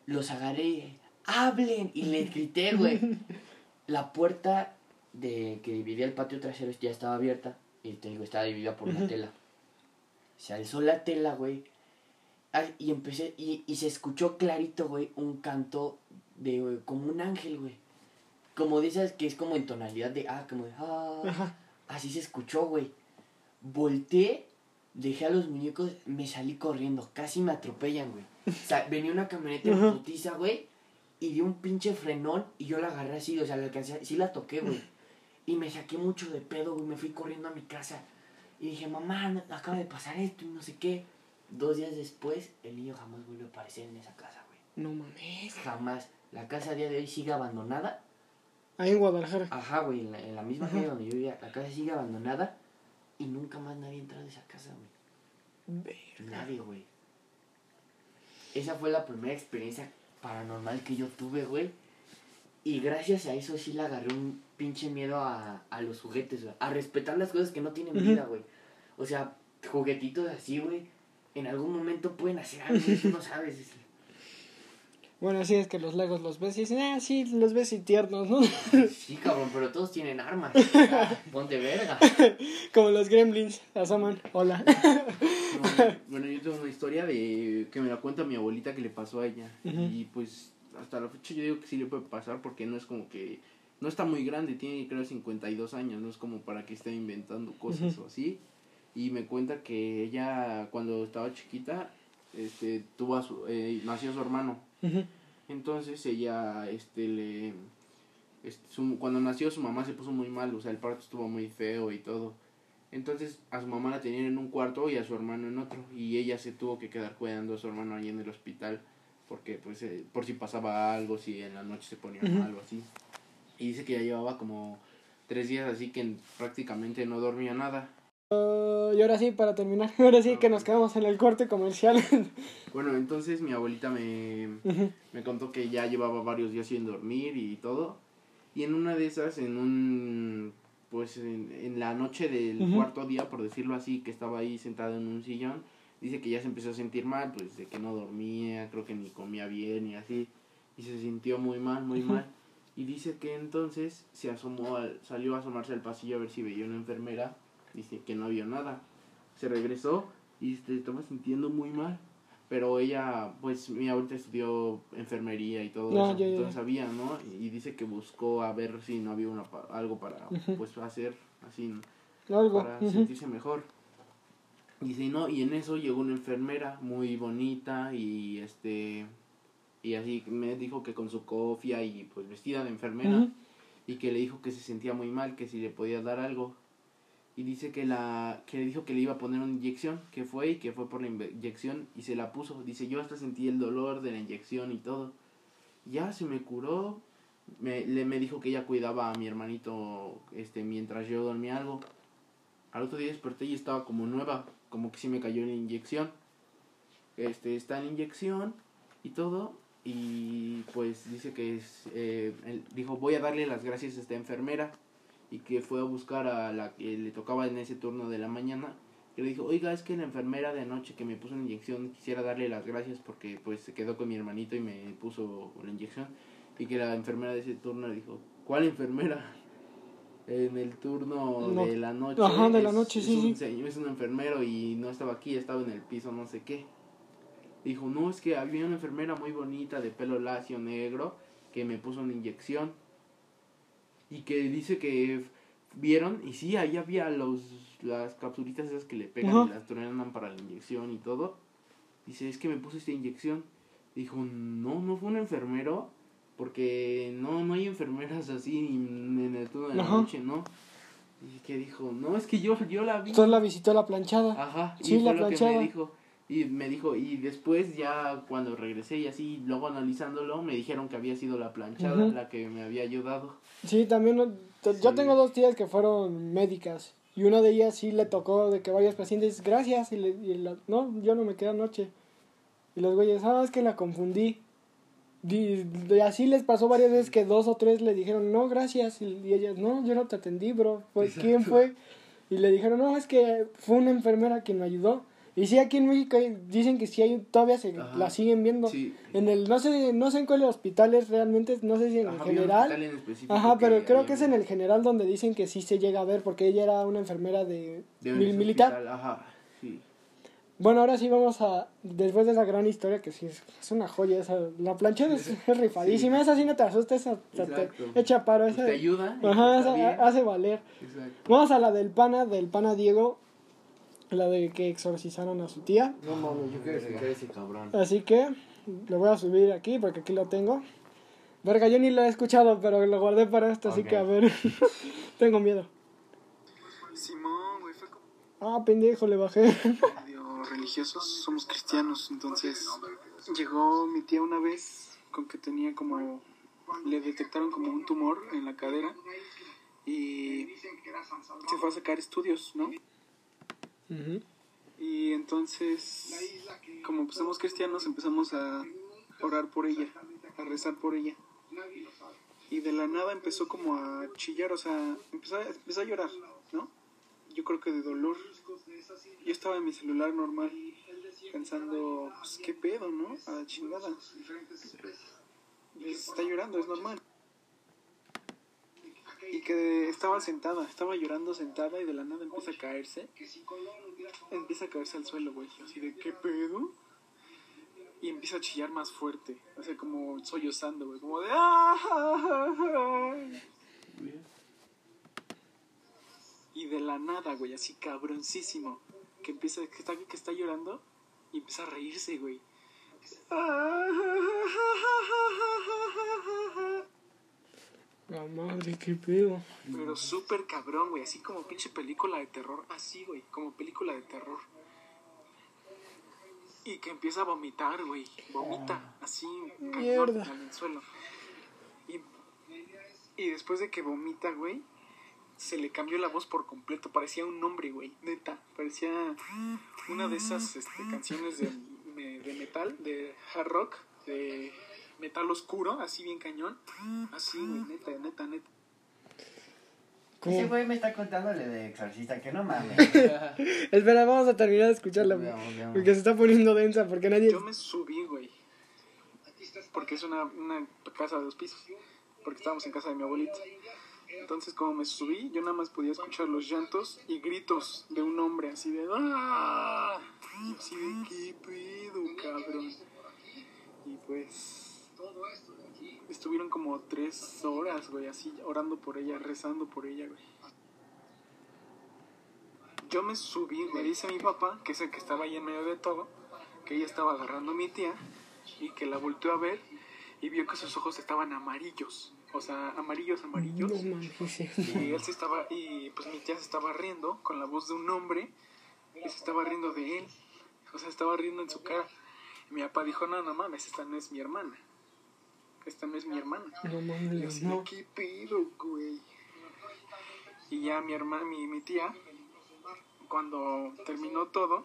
los agarré y dije, hablen, y les grité, güey. [LAUGHS] La puerta de que dividía el patio trasero ya estaba abierta y te digo, estaba dividida por una tela. Se alzó la tela, güey. Y empecé, y, y se escuchó clarito, güey, un canto de, güey, como un ángel, güey. Como dices que es como en tonalidad de, ah, como de, ah. Ajá. Así se escuchó, güey. Volteé, dejé a los muñecos, me salí corriendo. Casi me atropellan, güey. O sea, [LAUGHS] venía una camioneta en putiza, güey. Y dio un pinche frenón y yo la agarré así, o sea, la alcancé, sí la toqué, güey. Y me saqué mucho de pedo, güey. Me fui corriendo a mi casa. Y dije, mamá, no- acaba de pasar esto y no sé qué. Dos días después, el niño jamás volvió a aparecer en esa casa, güey. No mames. Jamás. La casa a día de hoy sigue abandonada. Ahí en Guadalajara. Ajá, güey, en la, en la misma calle donde yo vivía. La casa sigue abandonada y nunca más nadie entra en esa casa, güey. Nadie, güey. Esa fue la primera experiencia paranormal que yo tuve, güey. Y gracias a eso sí le agarré un pinche miedo a, a los juguetes, güey. A respetar las cosas que no tienen vida, güey. O sea, juguetitos así, güey. En algún momento pueden hacer algo, y tú no sabes. Bueno, sí, es que los Legos los ves y dicen, ah, sí, los ves y tiernos, ¿no? [LAUGHS] Sí, cabrón, pero todos tienen armas. [LAUGHS] Ponte verga. [LAUGHS] Como los gremlins, asoman, hola. No, bueno, yo tengo una historia de que me la cuenta mi abuelita que le pasó a ella. Y pues hasta la fecha yo digo que sí le puede pasar porque no es como que... No está muy grande, tiene creo 52 años, no es como para que esté inventando cosas o así. Y me cuenta que ella cuando estaba chiquita, este, tuvo a su, eh, nació su hermano. Entonces ella, este, le... este, su- cuando nació su mamá se puso muy mal, o sea, el parto estuvo muy feo y todo. Entonces a su mamá la tenían en un cuarto y a su hermano en otro. Y ella se tuvo que quedar cuidando a su hermano ahí en el hospital. Porque pues eh, por si pasaba algo, si en la noche se ponía mal o así. Y dice que ya llevaba como tres días así que prácticamente no dormía nada. Uh, y ahora sí, para terminar, [LAUGHS] ahora sí que nos quedamos en el corte comercial. [LAUGHS] Bueno, entonces mi abuelita me, me contó que ya llevaba varios días sin dormir y todo. Y en una de esas, en un. Pues en, en la noche del cuarto día, por decirlo así, que estaba ahí sentado en un sillón, dice que ya se empezó a sentir mal, pues de que no dormía, creo que ni comía bien y así. Y se sintió muy mal, muy mal. Y dice que entonces se asomó, al- salió a asomarse al pasillo a ver si veía una enfermera. Dice que no vio nada. Se regresó y se estaba sintiendo muy mal. Pero ella, pues mi abuelita estudió enfermería y todo Ah, eso, ya, ya, entonces sabía, ¿no? Y dice que buscó a ver si no había una, algo para, pues, hacer así, Algo. para sentirse mejor. Dice, no, y en eso llegó una enfermera muy bonita y este, y así me dijo que con su cofia y pues vestida de enfermera y que le dijo que se sentía muy mal, que si le podía dar algo. Y dice que la que dijo que le iba a poner una inyección, que fue y que fue por la inyección y se la puso. Dice, "Yo hasta sentí el dolor de la inyección y todo." Ya se me curó. Me le me dijo que ella cuidaba a mi hermanito este mientras yo dormía algo. Al otro día desperté y estaba como nueva, como que sí me cayó la inyección. Este está en inyección y todo y pues dice que es, eh, dijo voy a darle las gracias a esta enfermera y que fue a buscar a la que le tocaba en ese turno de la mañana que le dijo oiga es que la enfermera de anoche que me puso una inyección quisiera darle las gracias porque pues se quedó con mi hermanito y me puso la inyección y que la enfermera de ese turno le dijo ¿cuál enfermera? en el turno No. de la noche Ajá, de la noche, es sí, un sí. señor- es un enfermero y no estaba aquí estaba en el piso no sé qué Dijo, no, es que había una enfermera muy bonita de pelo lacio negro que me puso una inyección. Y que dice que vieron, y sí, ahí había los, las capsulitas esas que le pegan Ajá. y las truenan para la inyección y todo. Dice, es que me puso esta inyección. Dijo, no, no fue un enfermero, porque no, no hay enfermeras así en el turno de la Ajá. noche, ¿no? Y que dijo, no, es que yo, yo la vi. Entonces la visitó la planchada. Ajá, y Sí, fue la lo que planchada. me dijo. Y me dijo, y después ya cuando regresé y así, luego analizándolo, me dijeron que había sido la planchada Ujú. la que me había ayudado. Sí, también. Yo tengo dos tías que fueron médicas. Y una de ellas sí le tocó de que varios pacientes, gracias. Y, le, y la- no, yo no me quedé anoche. Y los güeyes, ah, es que la confundí. Y, y así les pasó varias veces que dos o tres le dijeron, no, gracias. Y, y ellas, no, yo no te atendí, bro. Pues, ¿quién fue? Y le dijeron, no, es que fue una enfermera quien me ayudó. Y sí, aquí en México hay- dicen que sí hay, todavía se Ajá. la siguen viendo. Sí. En el, no sé, no sé en cuál hospital es realmente, no sé si en el Ajá, un general. hospital en específico Ajá, pero creo había- que es en el general donde dicen que sí se llega a ver, porque ella era una enfermera de, de mil- militar. hospital, Ajá, sí. Bueno, ahora sí vamos a, después de esa gran historia, que sí es, es una joya, esa, la plancha es, [LAUGHS] es rifadísima, esa sí no te asusta, esa te, echa paro, Pues esa, te ayuda. ajá, esa hace valer. Exacto. Vamos a la del pana, del pana Diego, la de que exorcizaron a su tía. No mames, yo quiero escuchar ese cabrón. Así que lo voy a subir aquí porque aquí lo tengo. Verga, yo ni lo he escuchado, pero lo guardé para esto, así que a ver. [LAUGHS] tengo miedo. Simón, güey, fue como Ah, pendejo, le bajé. [LAUGHS] religiosos, somos cristianos, entonces llegó mi tía una vez con que tenía como le detectaron como un tumor en la cadera y se fue a sacar estudios, ¿no? Y entonces, como pues somos cristianos, empezamos a orar por ella, a rezar por ella. Y de la nada empezó como a chillar, o sea, empezó a, empezó a llorar, ¿no? Yo creo que de dolor. Yo estaba en mi celular normal, pensando, pues qué pedo, ¿no? A la chingada. Pues, está llorando, es normal. Y que estaba sentada, estaba llorando sentada y de la nada empieza a caerse. Empieza a caerse al suelo, güey. Así de, ¿qué pedo? Y empieza a chillar más fuerte. O sea, como sollozando, güey. Como de, ¡ah! Y de la nada, güey, así cabroncísimo. Que empieza, que está, que está llorando y empieza a reírse, güey. La madre, qué pedo. Pero súper cabrón, güey. Así como pinche película de terror. Así, güey. Como película de terror. Y que empieza a vomitar, güey. Vomita. Así, cañón, Mierda. en el suelo. Y, y después de que vomita, güey. Se le cambió la voz por completo. Parecía un hombre, güey. Neta. Parecía una de esas este, canciones de, de metal, de hard rock, de metal oscuro, así bien cañón. Así, güey, neta, neta, neta. ¿Cómo? Ese güey me está contándole de exorcista, que no mames. [LAUGHS] Espera, vamos a terminar de escucharla. Veamos, veamos. Porque se está poniendo densa, porque nadie... Yo me subí, güey. Porque es una, una casa de dos pisos. Porque estábamos en casa de mi abuelita. Entonces, como me subí, yo nada más podía escuchar los llantos y gritos de un hombre así de. ¡Ah! Y así de, ¿qué pedo, cabrón? Y pues. Estuvieron como tres horas, güey, así orando por ella, rezando por ella, güey. Yo me subí, me dice mi papá, que es el que estaba ahí en medio de todo, que ella estaba agarrando a mi tía y que la volteó a ver y vio que sus ojos estaban amarillos, o sea, amarillos, amarillos. No. Y él se estaba, y pues mi tía se estaba riendo con la voz de un hombre y se estaba riendo de él, o sea, estaba riendo en su cara. Y mi papá dijo, no, no mames, esta no es mi hermana, esta no es mi hermana. No Y mames, así, de, no. ¿qué pedo, güey? Y ya mi hermana, mi, mi tía, cuando terminó todo,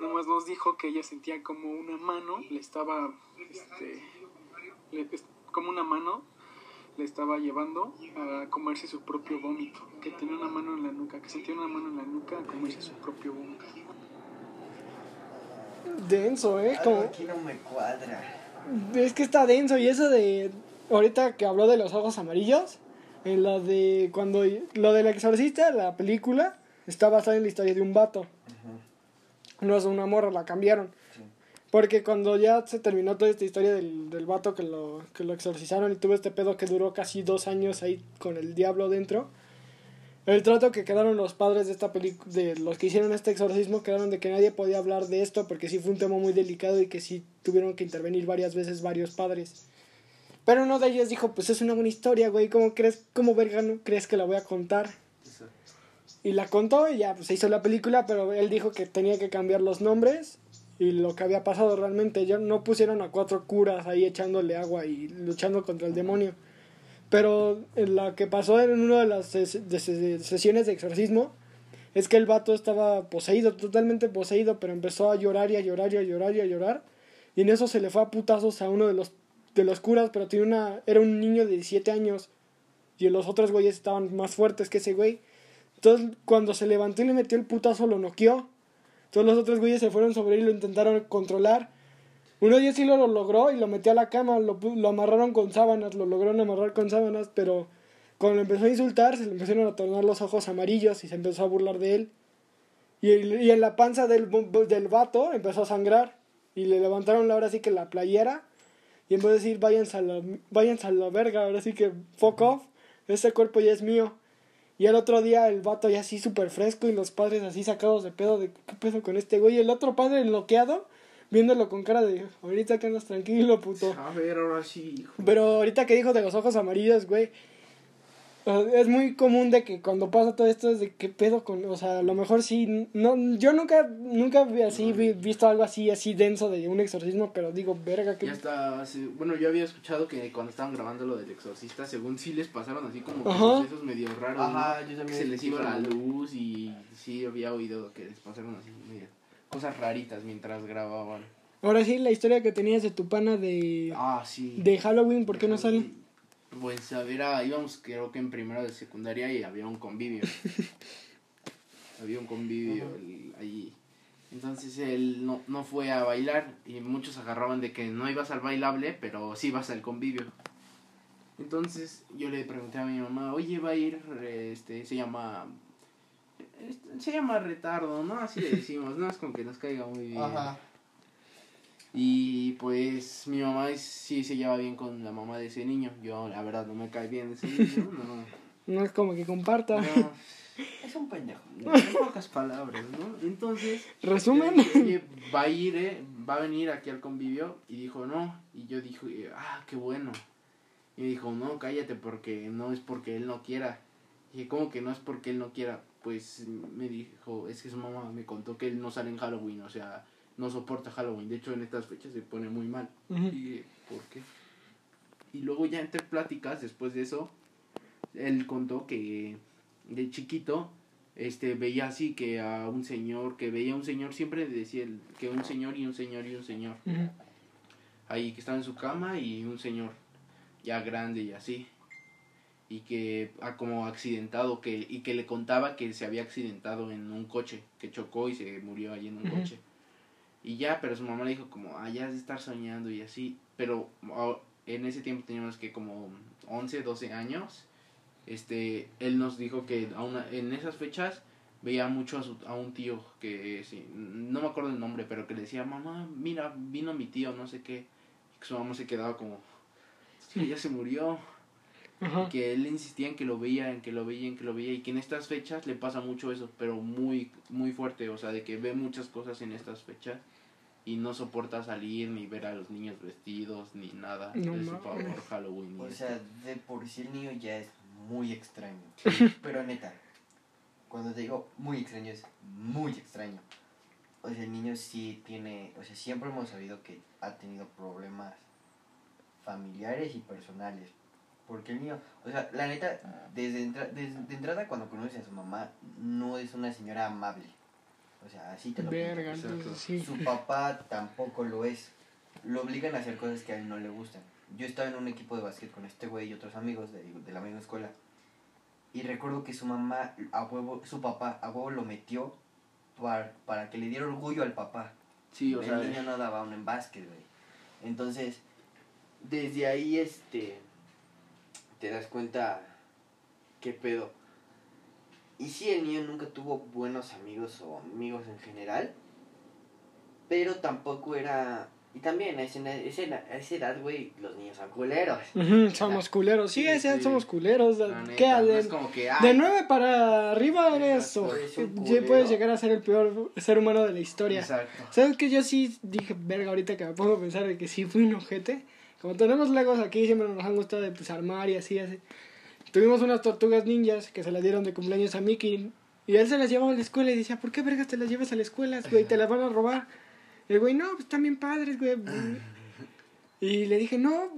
nomás nos dijo que ella sentía como una mano le estaba, este, le- como una mano le estaba llevando a comerse su propio vómito, que tenía una mano en la nuca, que sentía una mano en la nuca a comerse su propio vómito. Denso, ¿eh? Algo Como... aquí no me cuadra. Es que está denso y eso de... Ahorita que habló de los ojos amarillos, en la de... Cuando... Lo del exorcista, la película, está basada en la historia de un vato. No es una morra, la cambiaron. Sí. Porque cuando ya se terminó toda esta historia del, del vato que lo, que lo exorcizaron y tuvo este pedo que duró casi dos años ahí con el diablo dentro, el trato que quedaron los padres de esta película, de los que hicieron este exorcismo, quedaron de que nadie podía hablar de esto porque sí fue un tema muy delicado y que sí tuvieron que intervenir varias veces varios padres. Pero uno de ellos dijo, pues es una buena historia, güey, ¿cómo crees, cómo verga no crees que la voy a contar? Y la contó y ya pues, se hizo la película, pero él dijo que tenía que cambiar los nombres y lo que había pasado realmente. Ya no pusieron a cuatro curas ahí echándole agua y luchando contra el demonio. Pero en la que pasó en una de las sesiones de exorcismo es que el vato estaba poseído, totalmente poseído, pero empezó a llorar y a llorar y a llorar y a llorar. Y en eso se le fue a putazos a uno de los, de los curas, pero tiene una, era un niño de 17 años. Y los otros güeyes estaban más fuertes que ese güey. Entonces, cuando se levantó y le metió el putazo, lo noqueó. Todos los otros güeyes se fueron sobre él y lo intentaron controlar. Uno de ellos sí lo, lo logró y lo metió a la cama, lo, lo amarraron con sábanas, lo lograron amarrar con sábanas, pero cuando lo empezó a insultar, se le empezaron a tornar los ojos amarillos y se empezó a burlar de él. Y, el- y en la panza del, del vato empezó a sangrar y le levantaron ahora sí que la playera y en vez de decir váyanse a la, váyanse a la verga, ahora sí que fuck off, ese cuerpo ya es mío. Y el otro día el vato ya así súper fresco y los padres así sacados de pedo de qué pedo con este güey. Y el otro padre enloqueado viéndolo con cara de ahorita que andas tranquilo, puto. A ver, ahora sí, hijo. Pero ahorita que dijo de los ojos amarillos, güey. O sea, Es muy común de que cuando pasa todo esto es de qué pedo con, o sea, a lo mejor sí, no, yo nunca, nunca vi así, vi- visto algo así, así denso de un exorcismo, pero digo, verga, que... Ya está, sí, bueno, yo había escuchado que cuando estaban grabando lo del exorcista, según sí les pasaron así como sucesos medio raros, Ajá, ¿no? yo también que se les iba la luz y sí había oído que les pasaron así medio cosas raritas mientras grababan. Ahora sí, la historia que tenías de tu pana de, Ah, sí. de Halloween, ¿por qué no sale? Pues a ver, ah, íbamos creo que en primero de secundaria y había un convivio. [LAUGHS] había un convivio el- allí. Entonces él no, no fue a bailar y muchos agarraban de que no ibas al bailable, pero sí ibas al convivio. Entonces yo le pregunté a mi mamá, oye, va a ir, este, se llama, se llama retardo, ¿no? Así le [LAUGHS] decimos, no es como que nos caiga muy bien. Ajá. Y pues mi mamá es- sí se lleva bien con la mamá de ese niño. Yo la verdad no me cae bien ese niño, no. [LAUGHS] No es como que comparta. no, [LAUGHS] Es un pendejo. en pocas palabras, ¿no? Entonces, Resumen. yo dije, "Oye, va a ir, eh, va a venir aquí al convivio y dijo, "No." Y yo dije, "Ah, qué bueno." Y dijo, "No, cállate porque no es porque él no quiera." Y dije, "¿Cómo que no es porque él no quiera?" Pues me dijo, "Es que su mamá me contó que él no sale en Halloween, o sea, no soporta Halloween. De hecho, en estas fechas se pone muy mal." Y, ¿por qué? Y luego ya entre pláticas, después de eso, él contó que de chiquito este veía así que a un señor, que veía a un señor, siempre decía que un señor y un señor y un señor. Ahí que estaba en su cama y un señor ya grande y así. Y que ah, como accidentado, que, y que le contaba que se había accidentado en un coche, que chocó y se murió ahí en un Ujú. coche. Y ya, pero su mamá le dijo como, ah, ya has de estar soñando y así. Pero ah, en ese tiempo teníamos que como 11, 12 años. Este, él nos dijo que a una- en esas fechas veía mucho a, su, a un tío que, sí, no me acuerdo el nombre, pero que le decía, mamá, mira, vino mi tío, no sé qué. Y su mamá se quedaba como, "Sí, ya se murió. Que él insistía en que lo veía, en que lo veía, en que lo veía. Y que en estas fechas le pasa mucho eso, pero muy, muy fuerte. O sea, de que ve muchas cosas en estas fechas. Y no soporta salir, ni ver a los niños vestidos, ni nada. No de su favor Halloween. O sea, de por sí el niño ya es muy extraño. [LAUGHS] Pero neta, cuando te digo muy extraño es muy extraño. O sea, el niño sí tiene, o sea, siempre hemos sabido que ha tenido problemas familiares y personales. Porque el niño, o sea, la neta, desde, entra- desde de entrada cuando conoces a su mamá, no es una señora amable. O sea, así te lo. Verga, entonces sí. Su papá tampoco lo es. Lo obligan a hacer cosas que a él no le gustan. Yo estaba en un equipo de básquet con este güey y otros amigos de, de la misma escuela. Y recuerdo que su mamá, a huevo, su papá, a huevo lo metió para, para que le diera orgullo al papá. Sí, o el sea, niño no daba uno en básquet, güey. Entonces, desde ahí, este, te das cuenta qué pedo. Y sí, el niño nunca tuvo buenos amigos o amigos en general, pero tampoco era... Y también a esa, a esa- edad, güey, los niños son culeros. Ujú, somos culeros. Sí, Sí, a esa edad sí. somos culeros. la neta, ¿Qué? no De, es como que, de ay, 9 para arriba eres. Exacto, o- [LAUGHS] puedes llegar a ser el peor ser humano de la historia. Exacto. ¿Sabes que Yo sí dije, verga, ahorita que me pongo a pensar de que sí fui un ojete. Como tenemos legos aquí, siempre nos han gustado de pues, armar y así, así. Tuvimos unas tortugas ninjas que se las dieron de cumpleaños a Mickey. Y él se las llevaba a la escuela y decía, ¿por qué vergas te las llevas a la escuela, güey? Te las van a robar. Y el güey, no, pues están bien padres, güey. Y le dije, no,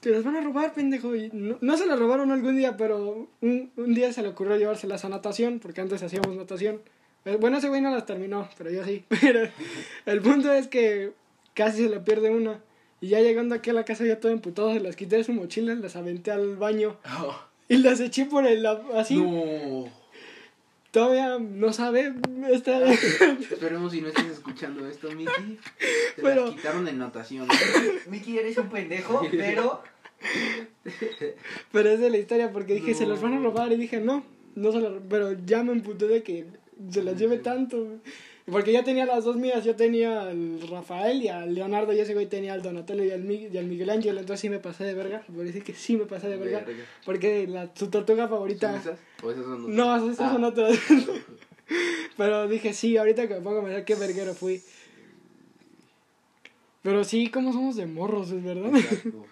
te las van a robar, pendejo. Y no, no se las robaron algún día, pero un, un día se le ocurrió llevárselas a natación, porque antes hacíamos natación. Eh, Bueno, ese güey no las terminó, pero yo sí. [LAUGHS] Pero el punto es que casi se le pierde una. Y ya llegando aquí a la casa, ya todo emputado, se las quité de su mochila, las aventé al baño y las eché por el. así. No. Todavía no sabe. Está... Esperemos si no estés escuchando esto, Miki. Te Pero- las quitaron en natación. Miki, eres un pendejo, pero... Pero es de la historia porque dije, se las van a robar. Y dije, no, no se las Pero ya me emputé de que se las lleve tanto. Porque ya tenía las dos mías. Yo tenía al Rafael y al Leonardo. Y ese güey tenía al Donatello y al, Mi- y al Miguel Ángel. Entonces sí me pasé de verga. Por decir que sí me pasé de verga. Verga. Porque la, su tortuga favorita. ¿Son esas? ¿O esas son otras? No, esas Ah. son otras. [LAUGHS] Pero dije, sí, ahorita que me pongo a pensar qué verguero fui. Pero sí, como somos de morros, es verdad. Exacto.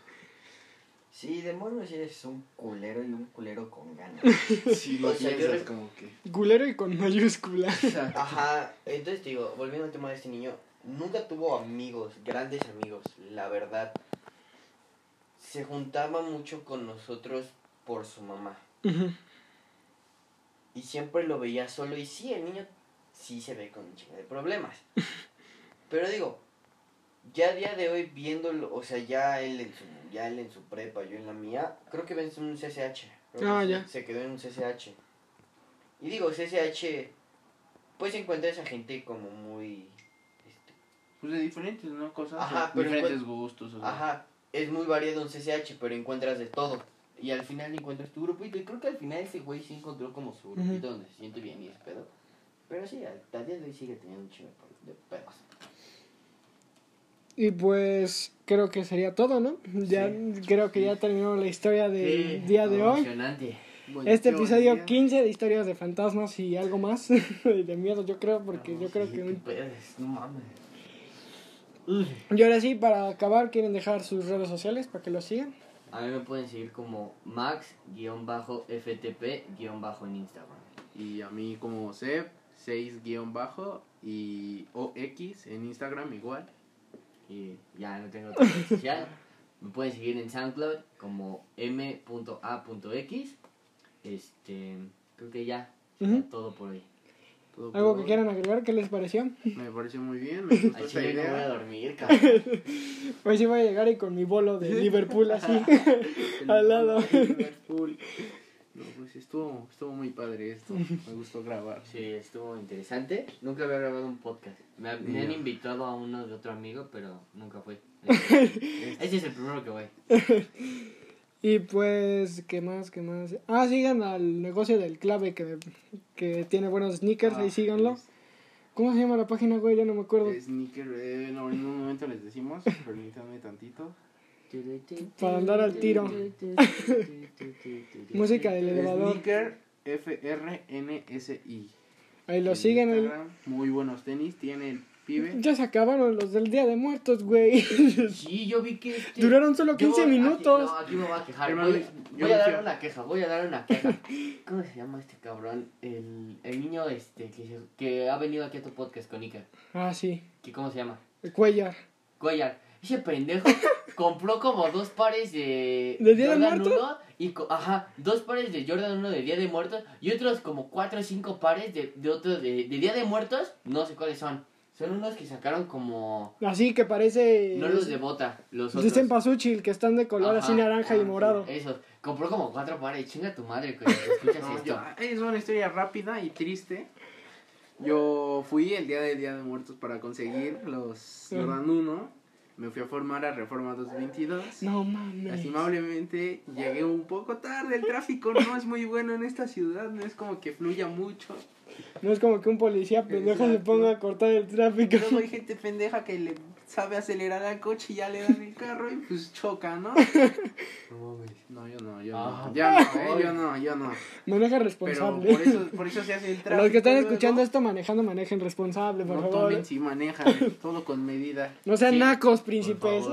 Sí, de mono sí es un culero y un culero con ganas. [LAUGHS] Lo O sea, yo como que... Culero y con mayúscula. [LAUGHS] Ajá, entonces te digo, volviendo al tema de este niño, nunca tuvo amigos, grandes amigos, la verdad. Se juntaba mucho con nosotros por su mamá. Ujú. Y siempre lo veía solo. Y sí, el niño sí se ve con un chingo de problemas. [LAUGHS] Pero digo, ya a día de hoy viéndolo, o sea, ya él en su, ya él en su prepa, yo en la mía, creo que ven en un CCH. Ah, ya. Se, quedó en un CCH. Y digo, CCH, pues encuentra esa gente como muy... este, Pues de diferentes, ¿no? Cosas. Ajá, pero diferentes gustos. O sea. Ajá, es muy variado un CCH, pero encuentras de todo. Y al final encuentras tu grupito. Y creo que al final ese güey sí encontró como su grupito donde se siente bien y ese pedo. Pero sí, al día de hoy sigue teniendo un chingo de pedos. Y pues creo que sería todo, ¿no? Ya creo que ya terminó la historia del día de hoy. Bueno, Este episodio día. 15 de historias de fantasmas y algo más [LAUGHS] de miedo, yo creo, porque yo creo Sí, que... qué pedos, no mames. Y ahora sí, para acabar, ¿quieren dejar sus redes sociales para que lo sigan? A mí me pueden seguir como max-ftp- en Instagram. Y a mí como Seb, 6 guion bajo y OX en Instagram igual. Y ya no tengo otra red social. Me pueden seguir en SoundCloud como m.a.x. Este, creo que ya. Está todo por hoy. Todo ¿Algo por que hoy. quieran agregar? ¿Qué les pareció? Me pareció muy bien, me [LAUGHS] gustó Al esta chile no voy a dormir, [LAUGHS] cabrón. Hoy sí voy a llegar y con mi bolo de Liverpool así. [LAUGHS] Al lado. Liverpool. No, pues estuvo, estuvo muy padre esto. [LAUGHS] Me gustó grabar. Sí, estuvo interesante. Nunca había grabado un podcast. Me, me han invitado a uno de otro amigo, pero nunca fue. [LAUGHS] Ese es el primero que voy. [LAUGHS] Y pues, ¿qué más? ¿Qué más? Ah, sigan al negocio del clave que, que tiene buenos sneakers, ahí Ah, síganlo. es- ¿Cómo se llama la página, güey? Ya no me acuerdo. Sneaker, eh, no, en un momento les decimos, permítanme tantito. Para andar al tiro. [LAUGHS] Música del elevador. Sneaker FRNSI. Ahí lo En siguen. ahí- Instagram, Muy buenos tenis, tiene el pibe. Ya se acabaron los del Día de Muertos, güey. [LAUGHS] Sí, yo vi que este... Duraron solo Yo 15 aquí- minutos. no, aquí me voy a quejar. Hermano, Voy, yo voy a dar una queja, voy a dar una queja. [LAUGHS] ¿Cómo se llama este cabrón? El, el niño este que, se- que ha venido aquí a tu podcast con Ica. Ah, sí. ¿Qué, ¿Cómo se llama? El Cuellar. Cuellar. Ese pendejo compró como dos pares de... ¿De Día de Jordan Muertos? 1 y co- ajá, dos pares de Jordan 1 de Día de Muertos y otros como cuatro o cinco pares de, de otros de, de Día de Muertos. No sé cuáles son. Son unos que sacaron como... Así que parece. No los de bota, los de otros. Cempasúchil, que están de color así Ajá, naranja y morado. Esos. Compró como cuatro pares. Chinga tu madre, cuando [LAUGHS] escuchas No, esto. yo- es una historia rápida y triste. Yo fui el día del Día de Muertos para conseguir los Jordan 1. Me fui a formar a Reforma 222. No mames. Lastimablemente llegué un poco tarde, el tráfico no es muy bueno en esta ciudad, no es como que fluya mucho. No es como que un policía pendejo se Exacto. ponga a cortar el tráfico. Luego hay gente pendeja que le sabe acelerar al coche y ya le dan el carro y pues choca, ¿no? [LAUGHS] No mames. No, yo no, yo Ah, no. Ya no, eh, yo no, yo no. Maneja Pero responsable. por eso, por eso se hace el tráfico. [LAUGHS] Los que están luego. escuchando esto manejando, manejen responsable, por No favor. tomen si manejan, [LAUGHS] todo con medida. No sean Sí, nacos, príncipes.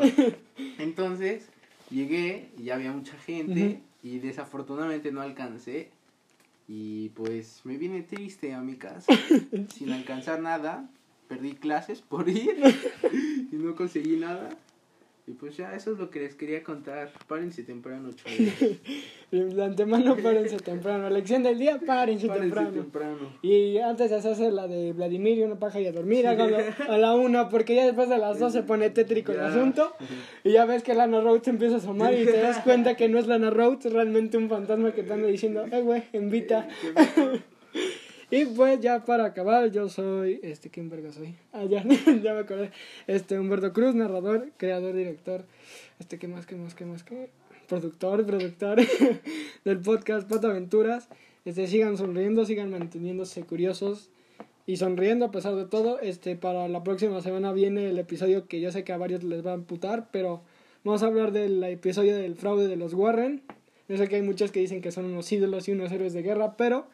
Entonces, llegué y ya había mucha gente y desafortunadamente no alcancé. Y pues me vine triste a mi casa, sin alcanzar nada. Perdí clases [LAUGHS] por ir [LAUGHS] y no conseguí nada. Y pues ya, eso es lo que les quería contar. Párense temprano, chavos. [LAUGHS] De antemano, párense temprano. Lección del día, párense, Párense temprano. temprano. Y antes de hacerse la de Vladimir y una paja y a dormir, háganlo a la una, porque ya después de las dos se pone tétrico el asunto. Y ya ves que Lana Rhodes empieza a asomar y te das cuenta que no es Lana Rhodes, es realmente un fantasma que te anda diciendo, eh, güey, invita. Y pues ya para acabar, yo soy, este, ¿quién verga soy? Ah, ya, [LAUGHS] ya me acordé. Este, Humberto Cruz, narrador, creador, director, este, ¿qué más, qué más, qué más, qué? Productor, productor [LAUGHS] del podcast Pato Aventuras. Este, sigan sonriendo, sigan manteniéndose curiosos y sonriendo a pesar de todo. Este, para la próxima semana viene el episodio que yo sé que a varios les va a amputar, pero vamos a hablar del episodio del fraude de los Warren. Yo sé que hay muchos que dicen que son unos ídolos y unos héroes de guerra, pero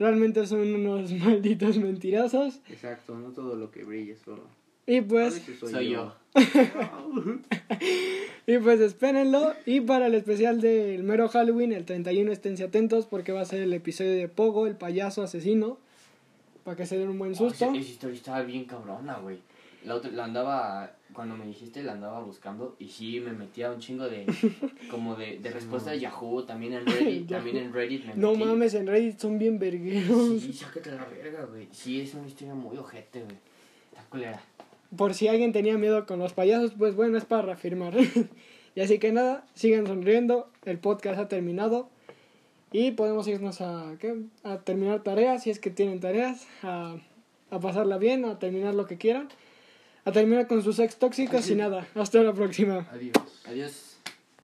realmente son unos [LAUGHS] malditos mentirosos. Exacto, no todo lo que brille es oro. Y pues, Soy yo. [LAUGHS] Y pues espérenlo. Y para el especial del mero Halloween, el 31, esténse atentos porque va a ser el episodio de Pogo, el payaso asesino. Para que se den un buen Oh, susto. esa, esa historia estaba bien cabrona, güey. La otra, la andaba, cuando me dijiste, la andaba buscando y sí me metía un chingo de, [LAUGHS] como de, de respuestas de Yahoo, también en [LAUGHS] Reddit, también en Reddit me No metí. mames, en Reddit son bien vergueros. Sí, sácate la verga, güey. Sí, es una historia muy ojete, güey. Está culera. Por si alguien tenía miedo con los payasos, pues bueno, es para reafirmar. [LAUGHS] y así que nada, sigan sonriendo. El podcast ha terminado. Y podemos irnos a, ¿qué? a terminar tareas, si es que tienen tareas, a, a pasarla bien, a terminar lo que quieran, a terminar con sus ex tóxicos y nada. Hasta la próxima. Adiós. Adiós.